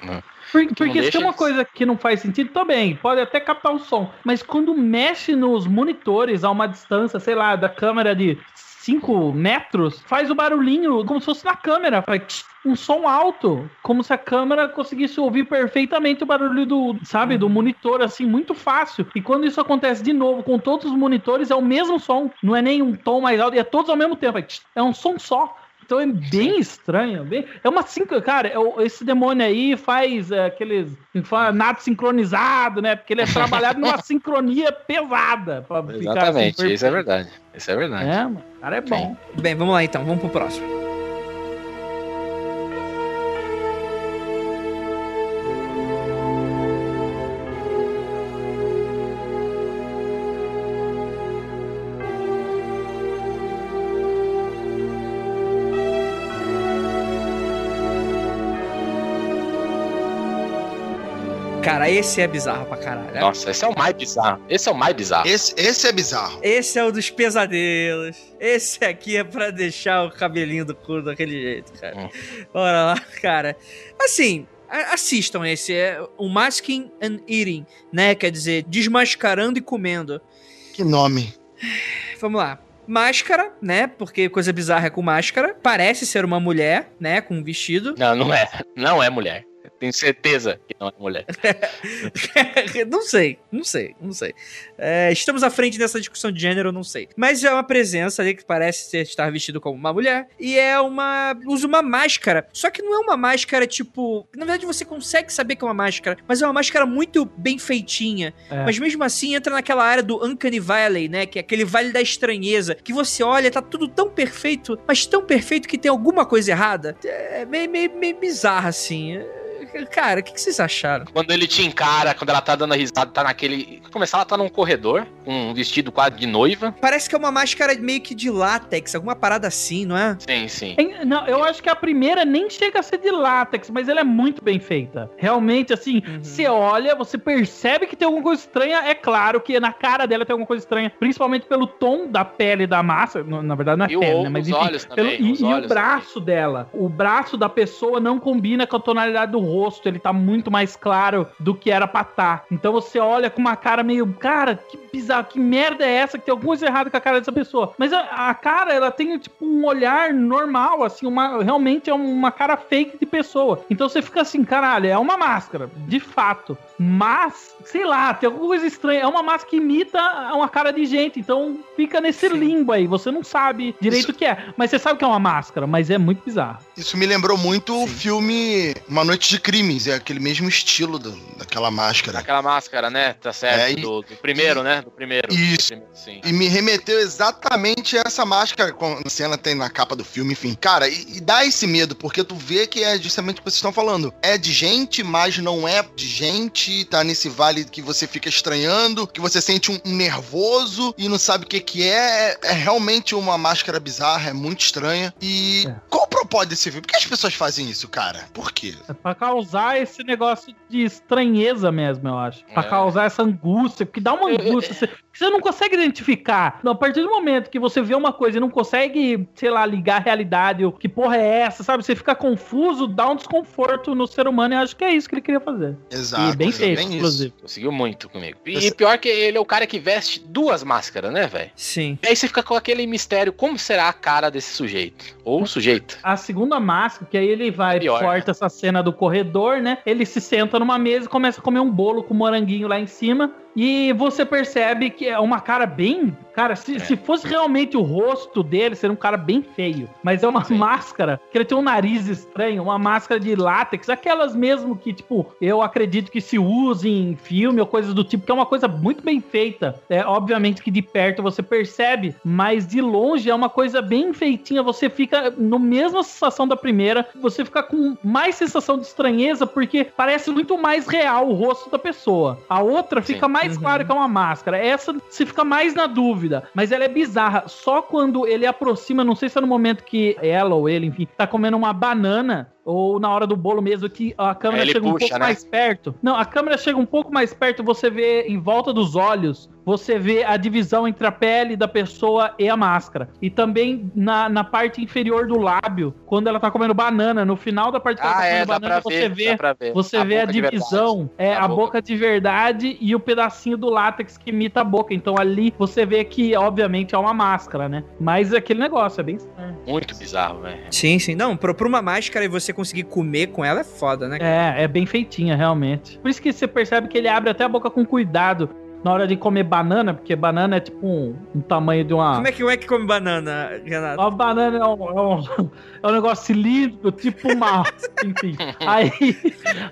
Por- porque se deixa tem uma coisa que não faz sentido, também, pode até captar o som. Mas quando mexe nos monitores a uma distância, sei lá, da câmera de 5 metros, faz o barulhinho como se fosse na câmera. Faz um som alto, como se a câmera conseguisse ouvir perfeitamente o barulho do, sabe, do monitor, assim, muito fácil. E quando isso acontece de novo com todos os monitores, é o mesmo som. Não é nem um tom mais alto, é todos ao mesmo tempo. É um som só. Então é bem estranho. Bem... É uma cinco. Cara, é esse demônio aí faz é, aqueles. fala nada sincronizado, né? Porque ele é trabalhado numa sincronia pesada. Pra ficar assim, Exatamente, isso é verdade. Isso é verdade. É, mano. O cara é bom. Bem, vamos lá então, vamos pro próximo. Cara, esse é bizarro pra caralho. Nossa, esse é o mais bizarro. Esse é o mais bizarro. Esse, esse é bizarro. Esse é o dos pesadelos. Esse aqui é pra deixar o cabelinho do cu daquele jeito, cara. Hum. Bora lá, cara. Assim, assistam esse. É o Masking and Eating, né? Quer dizer, desmascarando e comendo. Que nome. Vamos lá. Máscara, né? Porque coisa bizarra é com máscara. Parece ser uma mulher, né? Com um vestido. Não, não é. Não é mulher. Tenho certeza que não é mulher. não sei, não sei, não sei. É, estamos à frente dessa discussão de gênero, não sei. Mas é uma presença ali que parece ser, estar vestido como uma mulher. E é uma. usa uma máscara. Só que não é uma máscara tipo. Na verdade, você consegue saber que é uma máscara, mas é uma máscara muito bem feitinha. É. Mas mesmo assim entra naquela área do Uncanny Valley, né? Que é aquele vale da estranheza. Que você olha, tá tudo tão perfeito, mas tão perfeito que tem alguma coisa errada. É meio, meio, meio bizarro, assim. Cara, o que, que vocês acharam? Quando ele te encara, quando ela tá dando risada, tá naquele. Começar, ela tá num corredor, com um vestido quase de noiva. Parece que é uma máscara meio que de látex, alguma parada assim, não é? Sim, sim. Não, eu acho que a primeira nem chega a ser de látex, mas ela é muito bem feita. Realmente, assim, Uhum. você olha, você percebe que tem alguma coisa estranha. É claro que na cara dela tem alguma coisa estranha, principalmente pelo tom da pele da massa. Na verdade, não é E o- pele, né? Mas os enfim, olhos pelo- também, e, os e o olhos braço dela. O braço da pessoa não combina com a tonalidade do rosto. Ele tá muito mais claro do que era pra estar. Então você olha com uma cara meio, cara, que bizarro, que merda é essa? Que tem alguma coisa errada com a cara dessa pessoa. Mas a, a cara, ela tem tipo um olhar normal, assim, uma, realmente é uma cara fake de pessoa. Então você fica assim, caralho, é uma máscara, de fato. Mas, sei lá, tem alguma coisa estranha. É uma máscara que imita uma cara de gente. Então fica nesse limbo aí. Você não sabe direito Isso- o que é. Mas você sabe que é uma máscara, mas é muito bizarro. Isso me lembrou muito o filme Uma Noite de Crimes, é aquele mesmo estilo do- daquela máscara. Aquela máscara, né? Tá certo. É, e- do, do primeiro, né? Do primeiro. Isso. Do primeiro, sim. E me remeteu exatamente a essa máscara, com a cena tem na capa do filme, enfim. Cara, e, e dá esse medo, porque tu vê que é justamente o que vocês estão falando. É de gente, mas não é de gente, tá nesse vale que você fica estranhando, que você sente um, um nervoso e não sabe o que que é. é. é realmente uma máscara bizarra, é muito estranha. E É. qual o propósito desse filme? Por que as pessoas fazem isso, cara? Por quê? É pra causar esse negócio de estranheza mesmo, eu acho. Pra É. causar essa angústia, porque dá uma angústia. Você, você não consegue identificar. A partir do momento que você vê uma coisa e não consegue, sei lá, ligar a realidade, o que porra é essa, sabe? Você fica confuso, dá um desconforto no ser humano e eu acho que é isso que ele queria fazer. Exato. e bem feito, bem isso. inclusive. Conseguiu muito comigo. E, Você- pior que ele é o cara que veste duas máscaras, né, velho? Sim. E aí você fica com aquele mistério, como será a cara desse sujeito? Ou sujeita. A segunda máscara, que aí ele vai, Pior, corta essa cena do corredor, né? Ele se senta numa mesa e começa a comer um bolo com moranguinho lá em cima. E você percebe que é uma cara bem. Cara, se, se fosse realmente o rosto dele, seria um cara bem feio. Mas é uma máscara, que ele tem um nariz estranho, uma máscara de látex, aquelas mesmo que, tipo, eu acredito que se use em filme ou coisas do tipo, que é uma coisa muito bem feita. É, obviamente que de perto você percebe, mas de longe é uma coisa bem feitinha. Você fica no mesma sensação da primeira, você fica com mais sensação de estranheza, porque parece muito mais real o rosto da pessoa. A outra fica mais claro que é uma máscara. Essa se fica mais na dúvida, mas ela é bizarra. Só quando ele aproxima, não sei se é no momento que ela ou ele, enfim, tá comendo uma banana. Ou na hora do bolo mesmo, que a câmera Ele chega um puxa, pouco né? mais perto. Não, a câmera chega um pouco mais perto, você vê em volta dos olhos, você vê a divisão entre a pele da pessoa e a máscara. E também na, na parte inferior do lábio, quando ela tá comendo banana, no final da parte que ela Ah, tá é, comendo dá banana, você ver, vê, você A vê a divisão, é A a, boca. boca. de verdade e o pedacinho do látex que imita a boca. Então ali você vê que, obviamente, é uma máscara, né? Mas aquele negócio é bem estranho. Muito bizarro, velho. Sim, sim. Não, pra, pra uma máscara e você conseguir comer com ela é foda, né? É, é bem feitinha, realmente. Por isso que você percebe que ele abre até a boca com cuidado na hora de comer banana, porque banana é tipo um, um tamanho de uma. Como é que, como é que come banana, Renato? A banana é um, é um, é um negócio cilíndrico, tipo uma. Enfim. Aí,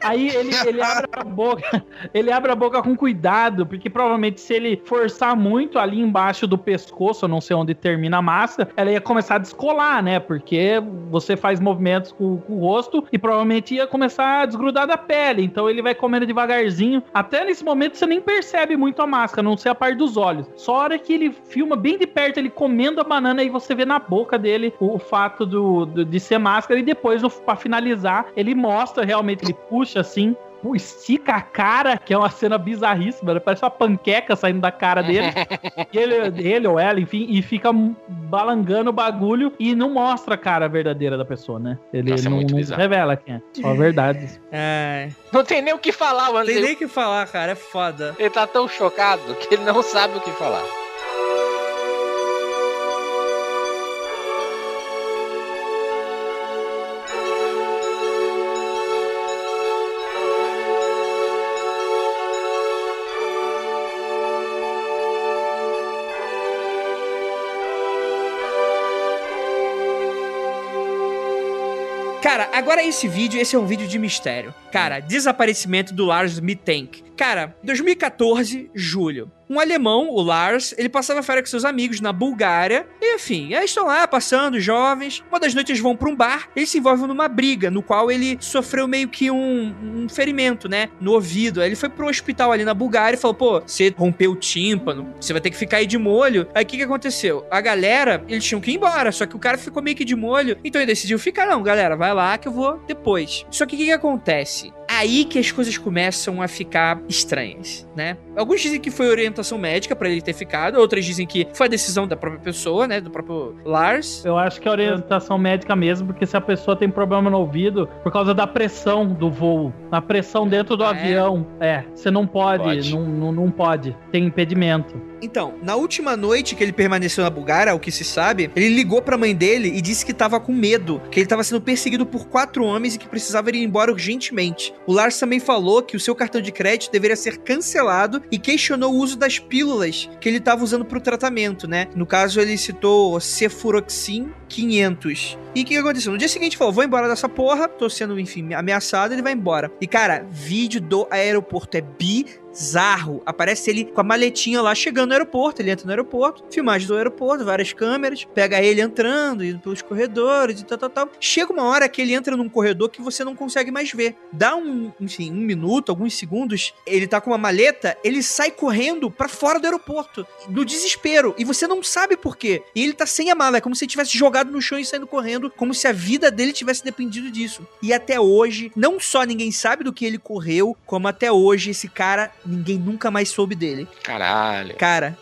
aí ele, ele abre a boca. Ele abre a boca com cuidado, porque provavelmente se ele forçar muito ali embaixo do pescoço, eu não sei onde termina a máscara, ela ia começar a descolar, né? Porque você faz movimentos com, com o rosto e provavelmente ia começar a desgrudar da pele. Então ele vai comendo devagarzinho. Até nesse momento você nem percebe muito a máscara, não ser a parte dos olhos. Só a hora que ele filma bem de perto, ele comendo a banana, e você vê na boca dele o, fato do, do- de ser máscara. E depois, pra finalizar, ele mostra realmente, ele puxa assim. Estica a cara, que é uma cena bizarríssima, né? parece uma panqueca saindo da cara dele. e ele, ele ou ela, enfim, e fica balangando o bagulho e não mostra a cara verdadeira da pessoa, né? Ele Nossa, é não, muito não revela quem é. Só a verdade. É. Não tem nem o que falar, mano. Tem Ele, nem o que falar, cara. É foda. ele tá tão chocado que ele não sabe o que falar. Agora esse vídeo, esse é um vídeo de mistério. Cara, desaparecimento do Lars Mittank. Cara, 2014, julho. Um alemão, o Lars, ele passava férias com seus amigos na Bulgária. E, enfim, eles estão lá passando, jovens. Uma das noites vão pra um bar. Eles se envolvem numa briga, no qual ele sofreu meio que um, um ferimento, né? No ouvido. Aí ele foi pro hospital ali na Bulgária e falou: pô, você rompeu o tímpano, você vai ter que ficar aí de molho. Aí o que, que aconteceu? A galera, eles tinham que ir embora, só que o cara ficou meio que de molho. Então ele decidiu ficar, não, galera, vai lá que eu vou depois. Só que o que, que acontece? Aí que as coisas começam a ficar estranhas, né? Alguns dizem que foi orientação médica pra ele ter ficado, outros dizem que foi a decisão da própria pessoa, né? Do próprio Lars. Eu acho que é orientação médica mesmo, porque se a pessoa tem problema no ouvido, por causa da pressão do voo, a pressão dentro do é? avião, é, você não pode, Pode. Não, não, não pode, tem impedimento. Então, na última noite que ele permaneceu na Bulgária, o que se sabe, ele ligou pra mãe dele e disse que tava com medo, que ele tava sendo perseguido por quatro homens e que precisava ir embora urgentemente. O Lars também falou que o seu cartão de crédito deveria ser cancelado e questionou o uso das pílulas que ele tava usando pro tratamento, né? No caso, ele citou Cefuroxim 500. E o que aconteceu? No dia seguinte, falou: vou embora dessa porra, tô sendo, enfim, ameaçado, ele vai embora. E cara, vídeo do aeroporto é bizarro. Aparece ele com a maletinha lá chegando no aeroporto. Ele entra no aeroporto, filmagem do aeroporto, várias câmeras, pega ele entrando, indo pelos corredores e tal, tal, tal. Chega uma hora que ele entra num corredor que você não consegue mais ver. Dá um, enfim, um minuto, alguns segundos, ele tá com uma maleta, ele sai correndo pra fora do aeroporto, no desespero. E você não sabe por quê. E ele tá sem a mala, é como se ele tivesse jogado no chão e saindo correndo, como se a vida dele tivesse dependido disso. E até hoje, não só ninguém sabe do que ele correu, como até hoje esse cara, ninguém nunca mais soube dele. Caralho. Cara,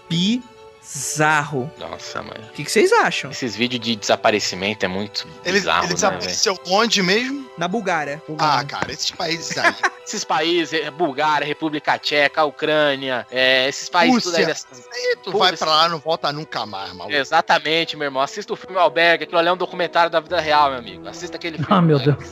bizarro. Nossa, mano. O que, que vocês acham? Esses vídeos de desaparecimento é muito Ele, bizarro, ele né, desapareceu onde mesmo? Na Bulgária. Ah, cara, esses países aí. Esses países, é, Bulgária, República Tcheca, Ucrânia, é, esses países tudo aí Rússia. dessas... aí tu Pô, vai esse- pra lá não volta nunca mais, maluco. Exatamente, meu irmão. Assista o filme Albergue, aquilo ali é um documentário da vida real, meu amigo. Assista aquele filme. Ah, meu né? Deus.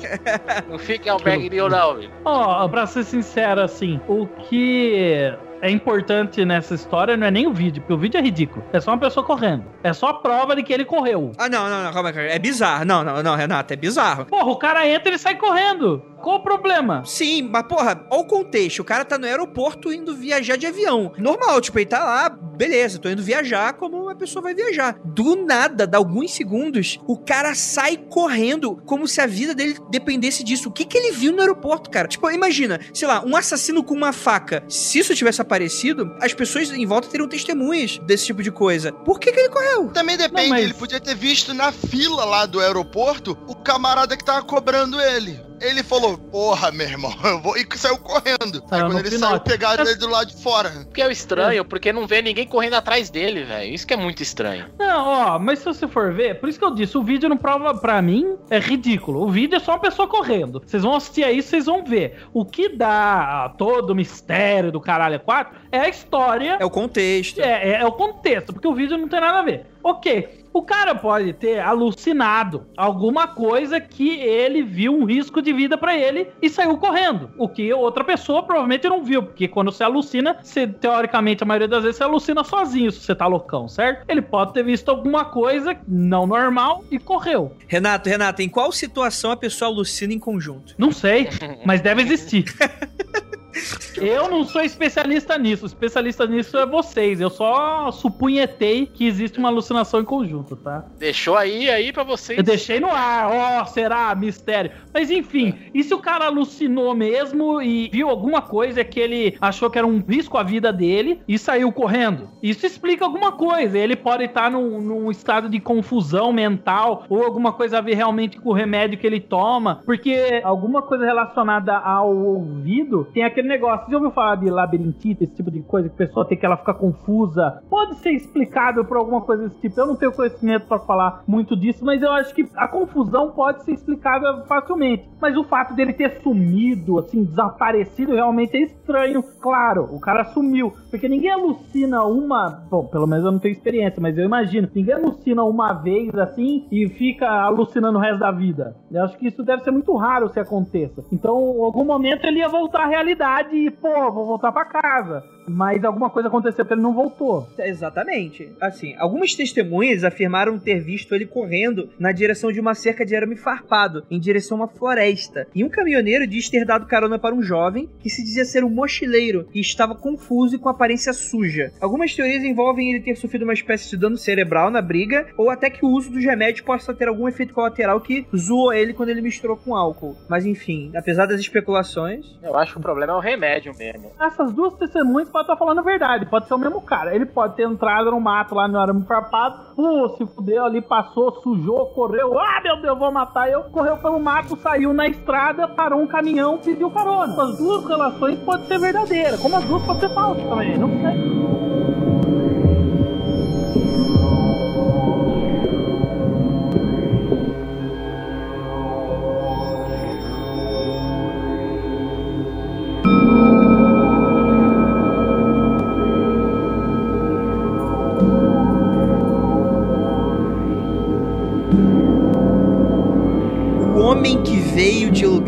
Não fica em Albergue nenhum, não, amigo. Ó, pra ser sincero, assim, o que é importante nessa história não é nem o vídeo, porque o vídeo é ridículo. É só uma pessoa correndo. É só a prova de que ele correu. Ah, não, não, não, calma, calma. É bizarro. Não, não, não, Renato, é bizarro. Porra, o cara entra e ele sai correndo. Qual o problema? Sim, mas porra, olha o contexto. O cara tá no aeroporto indo viajar de avião. Normal, tipo, ele tá lá, beleza, tô indo viajar como uma pessoa vai viajar. Do nada, dá alguns segundos, o cara sai correndo como se a vida dele dependesse disso. O que que ele viu no aeroporto, cara? Tipo, imagina, sei lá, um assassino com uma faca. Se isso tivesse aparecido, as pessoas em volta teriam testemunhas desse tipo de coisa. Por que que ele correu? Também depende, Não, mas- ele podia ter visto na fila lá do aeroporto o camarada que tava cobrando ele. Ele falou, porra, meu irmão, eu vou. E saiu correndo. Aí Saiu quando no ele pinote. saiu, pegaram ele do lado de fora. Porque é o estranho, porque não vê ninguém correndo atrás dele, velho. Isso que é muito estranho. Não, ó, mas se você for ver, por isso que eu disse, o vídeo não prova pra mim, é ridículo. O vídeo é só uma pessoa correndo. Vocês vão assistir aí, vocês vão ver. O que dá todo o mistério do caralho 4 é a história, É o contexto. é, é- é o contexto, porque o vídeo não tem nada a ver. Ok, o cara pode ter alucinado alguma coisa que ele viu um risco de vida pra ele e saiu correndo. O que outra pessoa provavelmente não viu, porque quando você alucina, você, teoricamente, a maioria das vezes você alucina sozinho se você tá loucão, certo? Ele pode ter visto alguma coisa não normal e correu. Renato, Renato, em qual situação a pessoa alucina em conjunto? Não sei, mas deve existir. Eu não sou especialista nisso. Especialista nisso é vocês. Eu só supunhetei que existe uma alucinação em conjunto, tá? Deixou aí, aí pra vocês. Eu deixei no ar, ó, será? Mistério. Mas enfim, e se o cara alucinou mesmo e viu alguma coisa que ele achou que era um risco à vida dele e saiu correndo? Isso explica alguma coisa. Ele pode estar num, num estado de confusão mental ou alguma coisa a ver realmente com o remédio que ele toma, porque alguma coisa relacionada ao ouvido tem aquele negócio. Você já ouviu falar de labirintite, esse tipo de coisa que a pessoa tem que ela ficar confusa? Pode ser explicável por alguma coisa desse tipo. Eu não tenho conhecimento pra falar muito disso, mas eu acho que a confusão pode ser explicável facilmente. Mas o fato dele ter sumido, assim, desaparecido, realmente é estranho. Claro, o cara sumiu. Porque ninguém alucina uma. Bom, pelo menos eu não tenho experiência, mas eu imagino. Ninguém alucina uma vez assim e fica alucinando o resto da vida. Eu acho que isso deve ser muito raro se aconteça. Então, em algum momento ele ia voltar à realidade e, pô, vou voltar pra casa. Mas alguma coisa aconteceu que ele não voltou. Exatamente. Assim, algumas testemunhas afirmaram ter visto ele correndo na direção de uma cerca de arame farpado, em direção a uma floresta. E um caminhoneiro diz ter dado carona para um jovem que se dizia ser um mochileiro e estava confuso e com aparência suja. Algumas teorias envolvem ele ter sofrido uma espécie de dano cerebral na briga, ou até que o uso dos remédios possa ter algum efeito colateral que zoou ele quando ele misturou com álcool. Mas enfim, apesar das especulações, Eu acho que o problema é o remédio mesmo. Essas duas testemunhas podem estar falando a verdade. Pode ser o mesmo cara. Ele pode ter entrado no mato lá no arame farpado. Pô, se fudeu ali, passou, sujou, correu. Ah, meu Deus, vou matar eu. Correu pelo mato, saiu na estrada, parou um caminhão, pediu carona. As duas relações podem ser verdadeiras. Como as duas podem ser falsas também. Não sei.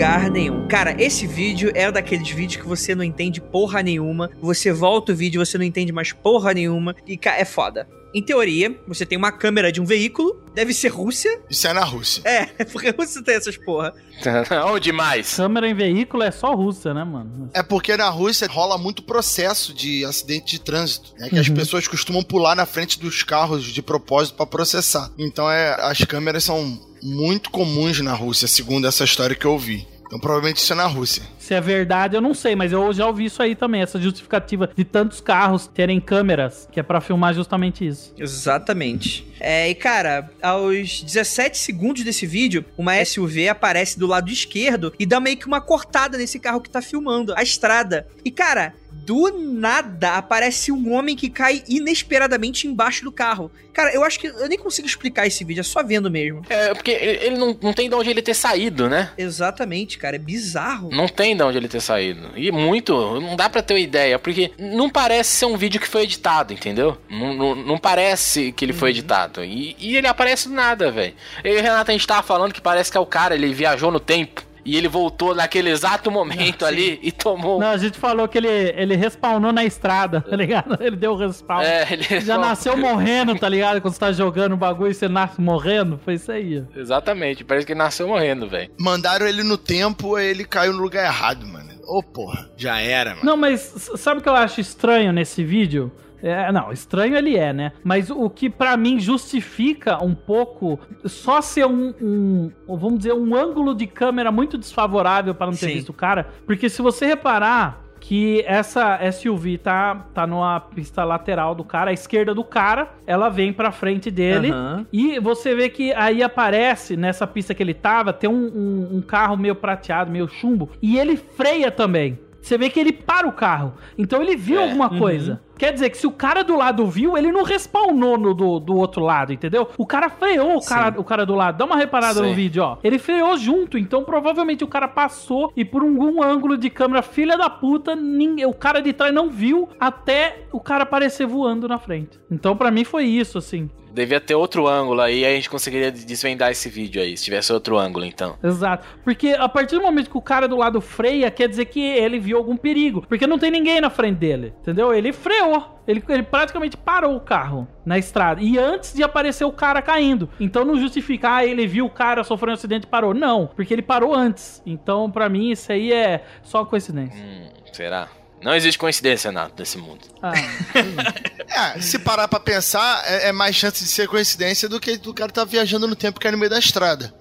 Lugar nenhum. Cara, esse vídeo é daqueles vídeos que você não entende porra nenhuma. Você volta o vídeo, você não entende mais porra nenhuma. E é foda. Em teoria, você tem uma câmera de um veículo, deve ser Rússia. Isso é na Rússia. É, porque a Rússia tem essas porra. Ou demais. Câmera em veículo é só russa, né, mano? É porque na Rússia rola muito processo de acidente de trânsito. É que as Uhum. pessoas costumam pular na frente dos carros de propósito pra processar. Então é, as câmeras são muito comuns na Rússia, segundo essa história que eu ouvi. Então provavelmente isso é na Rússia. Se é verdade, eu não sei, mas eu já ouvi isso aí também, essa justificativa de tantos carros terem câmeras, que é pra filmar justamente isso. Exatamente. É, e cara, aos 17 segundos desse vídeo, uma SUV aparece do lado esquerdo e dá meio que uma cortada nesse carro que tá filmando a estrada. E cara, do nada aparece um homem que cai inesperadamente embaixo do carro. Cara, eu acho que eu nem consigo explicar esse vídeo, é só vendo mesmo. É, porque ele ele não, não tem de onde ele ter saído, né? Exatamente, cara, é bizarro. Não tem de onde ele ter saído. E muito, não dá pra ter uma ideia, porque não parece ser um vídeo que foi editado, entendeu? Não, não, não parece que ele foi editado. E, e ele aparece do nada, velho. Eu e o Renato, a gente tava falando que parece que é o cara, ele viajou no tempo. E ele voltou naquele exato momento ali e tomou. Não, a gente falou que ele, ele respawnou na estrada, tá ligado? Ele deu o respawn. É, ele Já nasceu morrendo, tá ligado? Quando você tá jogando o bagulho e você nasce morrendo. Foi isso aí. Exatamente, parece que ele nasceu morrendo, velho. Mandaram ele no tempo, ele caiu no lugar errado, mano. Ô, porra, já era, mano. Não, mas sabe o que eu acho estranho nesse vídeo? É, não, estranho ele é, né? Mas o que pra mim justifica um pouco só ser um, um- vamos dizer, um ângulo de câmera muito desfavorável para não ter Sim. visto o cara. Porque se você reparar que essa SUV tá, tá numa pista lateral do cara, à esquerda do cara, ela vem pra frente dele. Aham. E você vê que aí aparece nessa pista que ele tava, tem um, um- um carro meio prateado, meio chumbo, e ele freia também. Você vê que ele para o carro. Então ele viu É. alguma coisa. Quer dizer que se o cara do lado viu, ele não respawnou no do, do outro lado, entendeu? O cara freou o cara, o cara do lado. Dá uma reparada no Sim. vídeo, ó. Ele freou junto, então provavelmente o cara passou e por algum ângulo de câmera, filha da puta, ninguém, o cara de trás não viu até o cara aparecer voando na frente. Então pra mim foi isso, assim. Devia ter outro ângulo aí, aí a gente conseguiria desvendar esse vídeo aí, se tivesse outro ângulo, então. Exato. Porque a partir do momento que o cara do lado freia, quer dizer que ele viu algum perigo. Porque não tem ninguém na frente dele. Entendeu? Ele freou. Ele, ele praticamente parou o carro na estrada. E antes de aparecer o cara caindo. Então não justifica, ah, ele viu o cara sofrendo um acidente e parou. Não, porque ele parou antes. Então, pra mim, isso aí é só coincidência. Hum, será? Não existe coincidência nada nesse mundo. Ah, É, se parar pra pensar, é, é mais chance de ser coincidência do que do cara tá viajando no tempo que é no meio da estrada.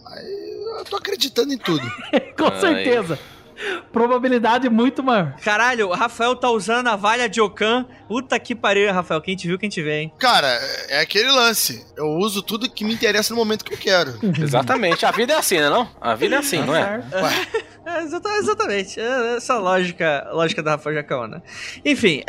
Eu tô acreditando em tudo. com Ai. Probabilidade muito maior. Caralho, o Rafael tá usando a valha de Okan. Puta que pariu, Rafael. Quem te viu, quem te vê, hein? Cara, é aquele lance. Eu uso tudo que me interessa no momento que eu quero. Exatamente. A vida é assim, né não? A vida é assim, não é? É, exata- exatamente. É essa lógica, lógica da Rafael Jacaona. Enfim.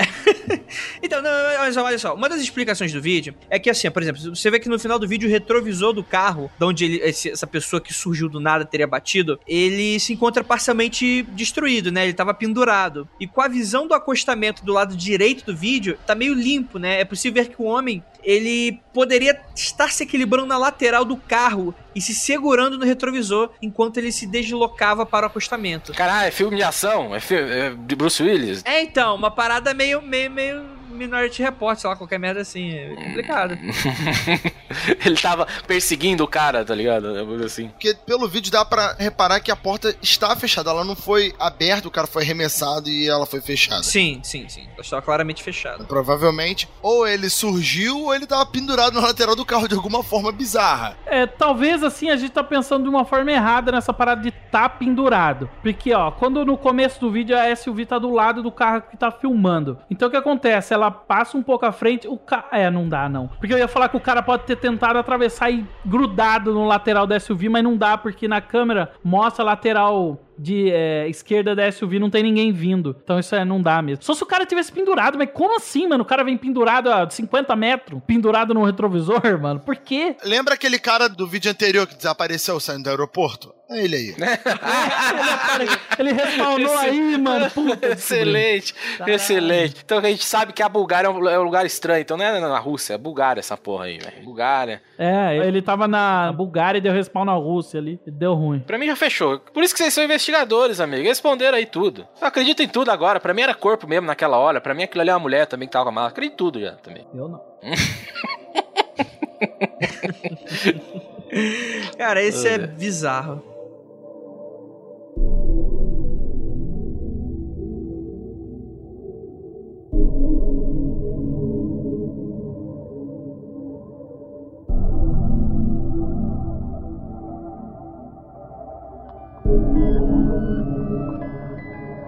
então, não, mas olha só. Uma das explicações do vídeo é que, assim, por exemplo, você vê que no final do vídeo o retrovisor do carro, de onde ele- esse- essa pessoa que surgiu do nada teria batido, ele se encontra parcialmente destruído, né? Ele tava pendurado. E com a visão do acostamento do lado direito do vídeo, tá meio limpo, né? É possível ver que o homem ele poderia estar se equilibrando na lateral do carro e se segurando no retrovisor enquanto ele se deslocava para o acostamento. Caralho, é filme de ação? É, filme, é de Bruce Willis? É, então, uma parada meio, meio, meio Minority Report, sei lá, qualquer merda assim. É complicado. Ele tava perseguindo o cara, tá ligado? É uma coisa assim. Porque pelo vídeo dá pra reparar que a porta está fechada. Ela não foi aberta, o cara foi arremessado e ela foi fechada. Sim, sim, sim. Ela estava claramente fechada. Provavelmente, ou ele surgiu ou ele tava pendurado na lateral do carro de alguma forma bizarra. É, talvez assim a gente tá pensando de uma forma errada nessa parada de tá pendurado. Porque, ó, quando no começo do vídeo a SUV tá do lado do carro que tá filmando. Então o que acontece? Ela passa um pouco à frente, o carro. É, não dá, não. Porque eu ia falar que o cara pode ter tentado atravessar e grudado no lateral da SUV, mas não dá, porque na câmera mostra a lateral. De é, esquerda da SUV não tem ninguém vindo. Então isso é, não dá mesmo. Só se o cara tivesse pendurado, mas como assim, mano? O cara vem pendurado a 50 metros, pendurado no retrovisor, mano. Por quê? Lembra aquele cara do vídeo anterior que desapareceu saindo do aeroporto? É ele aí. Ele respawnou aí, mano. Puta, Excelente, Caralho. excelente. Então a gente sabe que a Bulgária é um, é lugar estranho. Então não é na Rússia, é Bulgária essa porra aí, velho. Bulgária. É, ele tava na Bulgária e deu respawn na Rússia ali. Deu ruim. Pra mim já fechou. Por isso que vocês são investigadores, amigo. Responderam aí tudo. Eu acredito em tudo agora. Pra mim era corpo mesmo naquela hora. Pra mim aquilo ali é uma mulher também que tava com a mala. Acredito em tudo já também. Eu não. Cara, esse é bizarro.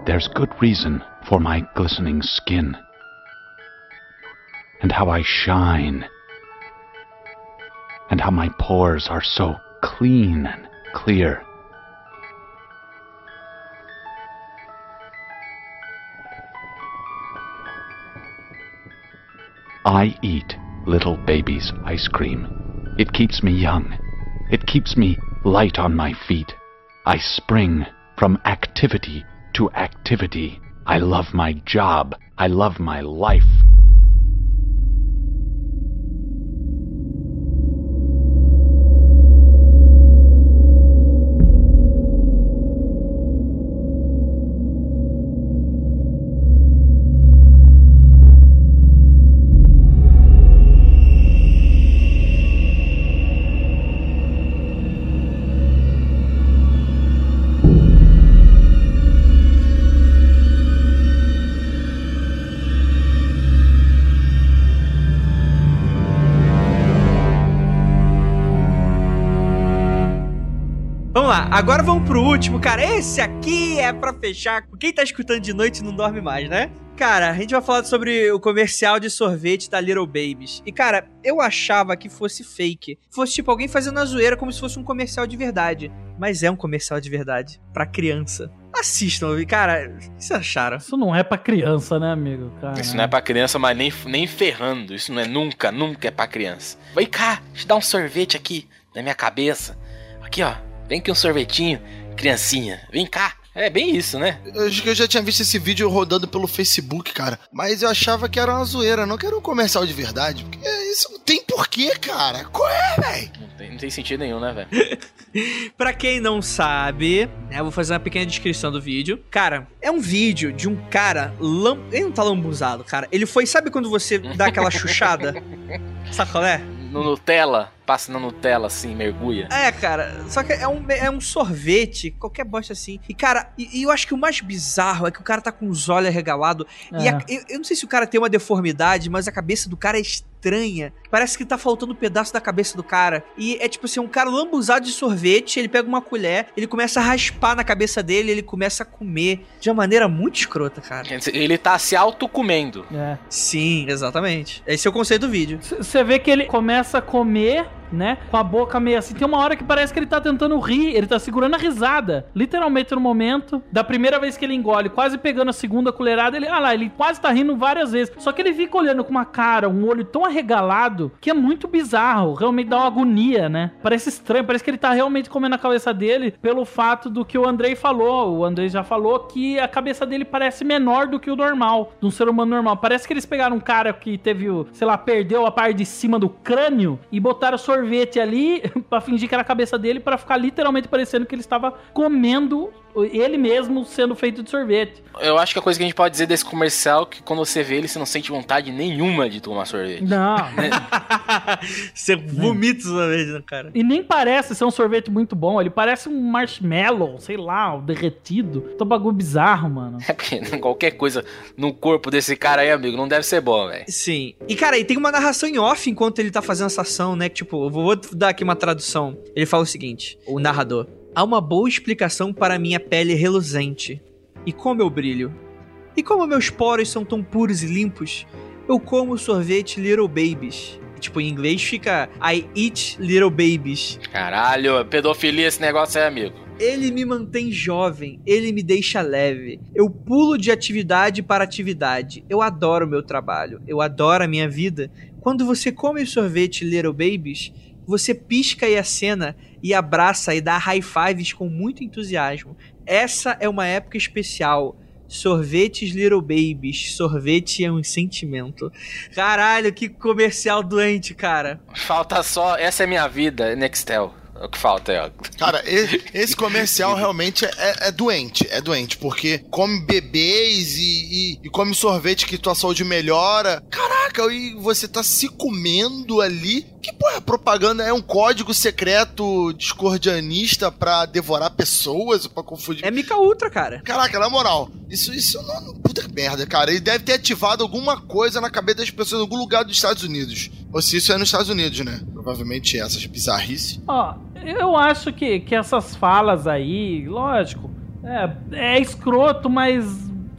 There's good reason for my glistening skin. And how I shine. And how my pores are so clean and clear. I eat little baby's ice cream. It keeps me young. It keeps me light on my feet. I spring from activity to activity. I love my job. I love my life. Agora vamos pro último, cara. Esse aqui é pra fechar. Quem tá escutando de noite não dorme mais, né? Cara, a gente vai falar sobre o comercial de sorvete da Little Babies. E, cara, eu achava que fosse fake. Fosse tipo alguém fazendo a zoeira como se fosse um comercial de verdade. Mas é um comercial de verdade. Pra criança. Assistam, cara, o que vocês acharam? Isso não é pra criança, né, amigo? Cara, Isso não é pra criança, mas nem, nem ferrando. Isso não é nunca, nunca é pra criança. Vem cá, te dar um sorvete aqui na minha cabeça. Aqui, ó. Vem aqui um sorvetinho. Criancinha, vem cá. É bem isso, né? Eu acho que eu já tinha visto esse vídeo rodando pelo Facebook, cara. Mas eu achava que era uma zoeira, não que era um comercial de verdade. Porque isso não tem porquê, cara. Qual é, velho? Não tem, não tem sentido nenhum, né, velho? Pra quem não sabe, né, eu vou fazer uma pequena descrição do vídeo. Cara, é um vídeo de um cara. Lam... Ele não tá lambuzado, cara. Ele foi. Sabe quando você dá aquela chuchada? Sabe qual é? No Nutella, passa na Nutella assim, mergulha. É, cara, só que é um, é um sorvete, qualquer bosta assim. E, cara, e, e eu acho que o mais bizarro é que o cara tá com os olhos arregalados. E É. a- eu, eu não sei se o cara tem uma deformidade, mas a cabeça do cara é estranha. Parece que tá faltando um pedaço da cabeça do cara. E é tipo assim, um cara lambuzado de sorvete, ele pega uma colher, ele começa a raspar na cabeça dele, ele começa a comer de uma maneira muito escrota, cara. Ele tá se auto-comendo. É. Sim, exatamente. Esse é o conceito do vídeo. Você vê que ele começa a comer, né? Com a boca meio assim. Tem uma hora que parece que ele tá tentando rir. Ele tá segurando a risada. Literalmente no momento. Da primeira vez que ele engole, quase pegando a segunda colherada, ele. Ah lá, ele quase tá rindo várias vezes. Só que ele fica olhando com uma cara, um olho tão arregalado que é muito bizarro. Realmente dá uma agonia, né? Parece estranho. Parece que ele tá realmente comendo a cabeça dele pelo fato do que o Andrei falou. O Andrei já falou que a cabeça dele parece menor do que o normal, de um ser humano normal. Parece que eles pegaram um cara que teve, sei lá, perdeu a parte de cima do crânio e botaram sorvete ali pra fingir que era a cabeça dele pra ficar literalmente parecendo que ele estava comendo ele mesmo sendo feito de sorvete. Eu acho que a coisa que a gente pode dizer desse comercial é que quando você vê ele, você não sente vontade nenhuma de tomar sorvete. Não. Você vomita uma vez, né, cara? E nem parece ser um sorvete muito bom. Ele parece um marshmallow, sei lá, um derretido. Tá um bagulho bizarro, mano. É porque qualquer coisa no corpo desse cara aí, amigo, não deve ser bom, velho. Sim. E, cara, e tem uma narração em off enquanto ele tá fazendo essa ação, né? Que, tipo, eu vou dar aqui uma tradução. Ele fala o seguinte: o narrador. Há uma boa explicação para minha pele reluzente. E como eu brilho. E como meus poros são tão puros e limpos, eu como sorvete Little Babies. Tipo, em inglês fica I eat Little Babies. Caralho, pedofilia esse negócio aí, amigo. Ele me mantém jovem, ele me deixa leve. Eu pulo de atividade para atividade. Eu adoro o meu trabalho, eu adoro a minha vida. Quando você come sorvete Little Babies, você pisca e acena e abraça e dá high fives com muito entusiasmo. Essa é uma época especial. Sorvetes Little Babies. Sorvete é um sentimento. Caralho, que comercial doente, cara. Falta só, essa é minha vida, Nextel. É o que falta aí, ó. Cara, esse comercial realmente é, é doente, é doente, porque come bebês e, e- e come sorvete que tua saúde melhora. Caraca, e você tá se comendo ali. Que porra, propaganda é um código secreto discordianista pra devorar pessoas, pra confundir. É Mica Ultra, cara. Caraca, na moral, isso, isso não. Puta merda, cara. Ele deve ter ativado alguma coisa na cabeça das pessoas em algum lugar dos Estados Unidos. Ou se isso é nos Estados Unidos, né? Provavelmente essas bizarrices. Ó, eu acho que, que essas falas aí, lógico, é, é escroto, mas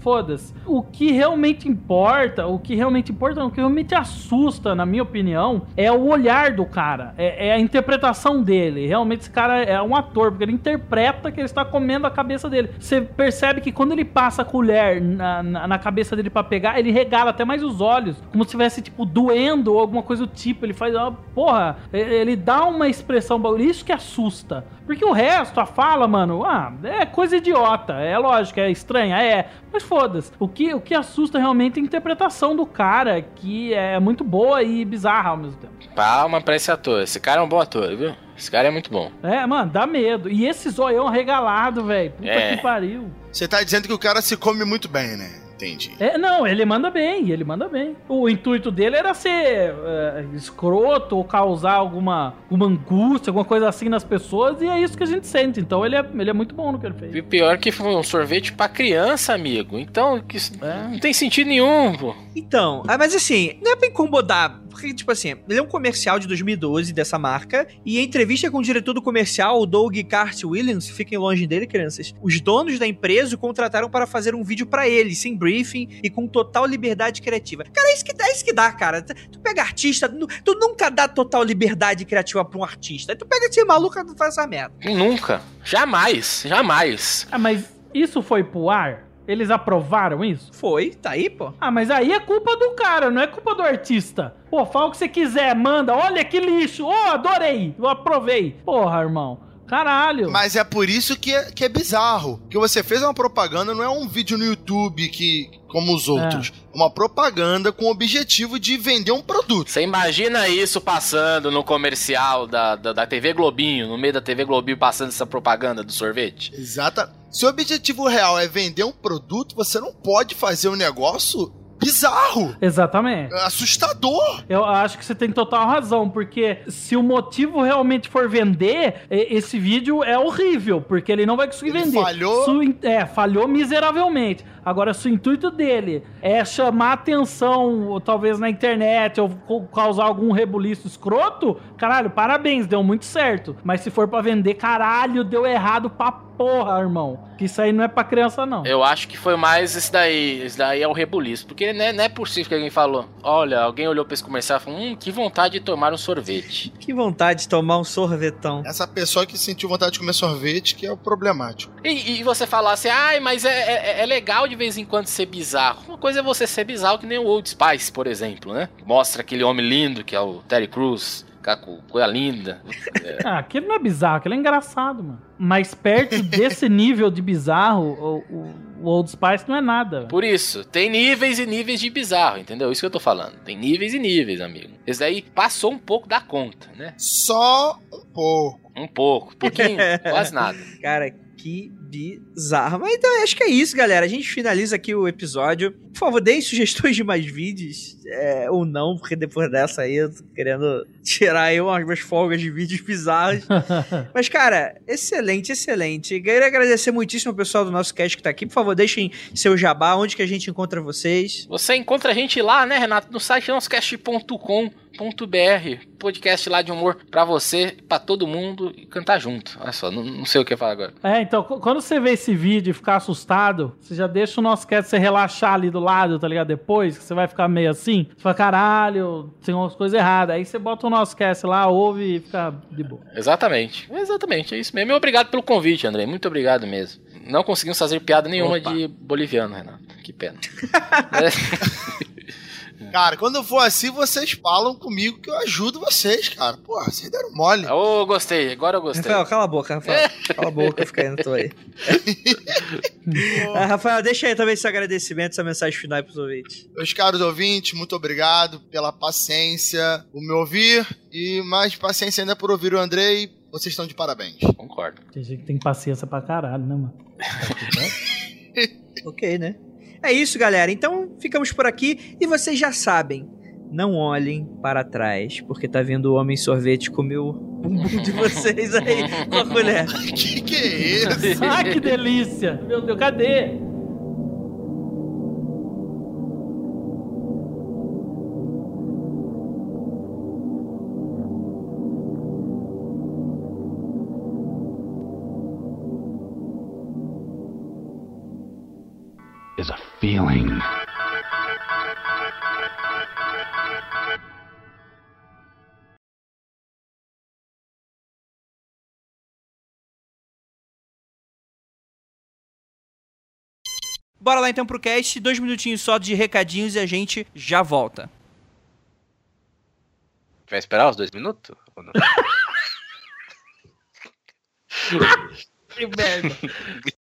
foda-se. O que realmente importa, o que realmente importa, o que realmente assusta, na minha opinião, é o olhar do cara, é, é a interpretação dele. Realmente esse cara é um ator, porque ele interpreta que ele está comendo a cabeça dele. Você percebe que quando ele passa a colher na, na, na cabeça dele pra pegar, ele regala até mais os olhos, como se estivesse, tipo, doendo ou alguma coisa do tipo. Ele faz, ó, porra, ele dá uma expressão, isso que assusta. Porque o resto, a fala, mano, ah, é coisa idiota, é lógico, é estranha, é, mas foda-se. O que, o que assusta realmente é a interpretação do cara, que é muito boa e bizarra ao mesmo tempo. Palma pra esse ator. Esse cara é um bom ator, viu? Esse cara é muito bom. É, mano, dá medo. E esse zoião regalado, velho, puta É. que pariu. Você tá dizendo que o cara se come muito bem, né? Entendi. É, não, ele manda bem, ele manda bem. O intuito dele era ser é, escroto ou causar alguma, alguma angústia, alguma coisa assim nas pessoas, e é isso que a gente sente. Então ele é, ele é muito bom no que ele fez. E pior que foi um sorvete pra criança, amigo. Então, que isso não tem sentido nenhum, pô. Então, ah, mas assim, não é pra incomodar, porque, tipo assim, ele é um comercial de 2012 dessa marca, e em entrevista com o diretor do comercial, o Doug Cart Williams, fiquem longe dele, crianças, os donos da empresa o contrataram para fazer um vídeo pra ele, sem briefing e com total liberdade criativa. Cara, é isso que, é isso que dá, cara. Tu pega artista, tu nunca dá total liberdade criativa pra um artista. Aí tu pega esse maluco e faz essa merda. Nunca. Jamais. Jamais. Ah, mas isso foi pro ar? Eles aprovaram isso? Foi, tá aí, pô. Ah, mas aí é culpa do cara, não é culpa do artista. Pô, fala o que você quiser, manda. Olha que lixo. Ô, adorei. Eu aprovei. Porra, irmão. Caralho. Mas é por isso que é, que é bizarro. Que você fez uma propaganda, não é um vídeo no YouTube que. Como os outros. Uma propaganda com o objetivo de vender um produto. Você imagina isso passando no comercial da, da, da TV Globinho, no meio da TV Globinho passando essa propaganda do sorvete? Exata. Se o objetivo real é vender um produto, você não pode fazer um negócio bizarro. Exatamente. Assustador. Eu acho que você tem total razão, porque se o motivo realmente for vender, esse vídeo é horrível, porque ele não vai conseguir Ele vender. falhou? In- é, falhou miseravelmente. Agora, se o intuito dele é chamar atenção, ou talvez na internet, ou causar algum rebuliço escroto, caralho, parabéns, deu muito certo. Mas se for pra vender, caralho, deu errado pra porra, irmão. Que isso aí não é pra criança, não. Eu acho que foi mais esse daí. Esse daí é o rebuliço. Porque não é, não é possível que alguém falou. Olha, alguém olhou pra esse comercial e falou: Hum, que vontade de tomar um sorvete. Que vontade de tomar um sorvetão. Essa pessoa que sentiu vontade de comer sorvete que é o problemático. E, e você falar assim, ai, mas é, é, é legal de vez em quando ser bizarro. Uma coisa é você ser bizarro, que nem o Old Spice, por exemplo, né? Mostra aquele homem lindo que é o Terry Crews, com coisa linda. Ah, aquele não é bizarro, aquele é engraçado, mano. Mas perto desse nível de bizarro, o, o- o Old Spice não é nada. Por isso, tem níveis e níveis de bizarro, entendeu? Isso que eu tô falando. Tem níveis e níveis, amigo. Esse daí passou um pouco da conta, né? Só um pouco. Um pouco, pouquinho, quase nada. Cara, que bizarro. Mas então acho que é isso, galera. A gente finaliza aqui o episódio. Por favor, deem sugestões de mais vídeos. é, ou não, porque depois dessa aí eu tô querendo tirar aí umas minhas folgas de vídeos bizarros. Mas, cara, excelente, excelente. Queria agradecer muitíssimo ao pessoal do nosso cast que tá aqui. Por favor, deixem seu jabá, onde que a gente encontra vocês. Você encontra a gente lá, né, Renato? No site noscast.com.br Podcast lá de humor pra você, pra todo mundo e cantar junto. Olha só, não, não sei o que falar agora. É, então, qu- quando você vê esse vídeo e ficar assustado, você já deixa o nosso cast você relaxar ali do lado, tá ligado? Depois, que você vai ficar meio assim, você fala, caralho, tem umas coisas erradas. Aí você bota o nosso cast lá, ouve e fica de boa. Exatamente. Exatamente, é isso mesmo. E obrigado pelo convite, André. Muito obrigado mesmo. Não conseguimos fazer piada nenhuma Opa. de boliviano, Renato. Que pena. É. Cara, quando for assim, vocês falam comigo que eu ajudo vocês, cara. Pô, vocês deram mole. Ô, gostei. Agora eu gostei. Rafael, cala a boca, Rafael. Cala a boca, fica aí, não tô aí. Ah, Rafael, deixa aí também seu agradecimento, essa mensagem final aí pros ouvintes. Meus caros ouvintes, muito obrigado pela paciência, por me ouvir e mais paciência ainda por ouvir o Andrei. Vocês estão de parabéns. Concordo. Tem gente que tem paciência pra caralho, né, mano? Ok, né? É isso, galera. Então, ficamos por aqui e vocês já sabem. Não olhem para trás, porque tá vindo o homem sorvete comer o bumbum de vocês aí com a colher. que que é isso? Ai, que delícia! Meu Deus, cadê? Feeling. Bora lá então pro cast, dois minutinhos só de recadinhos e a gente já volta. Vai esperar os dois minutos? Ou não? Que merda.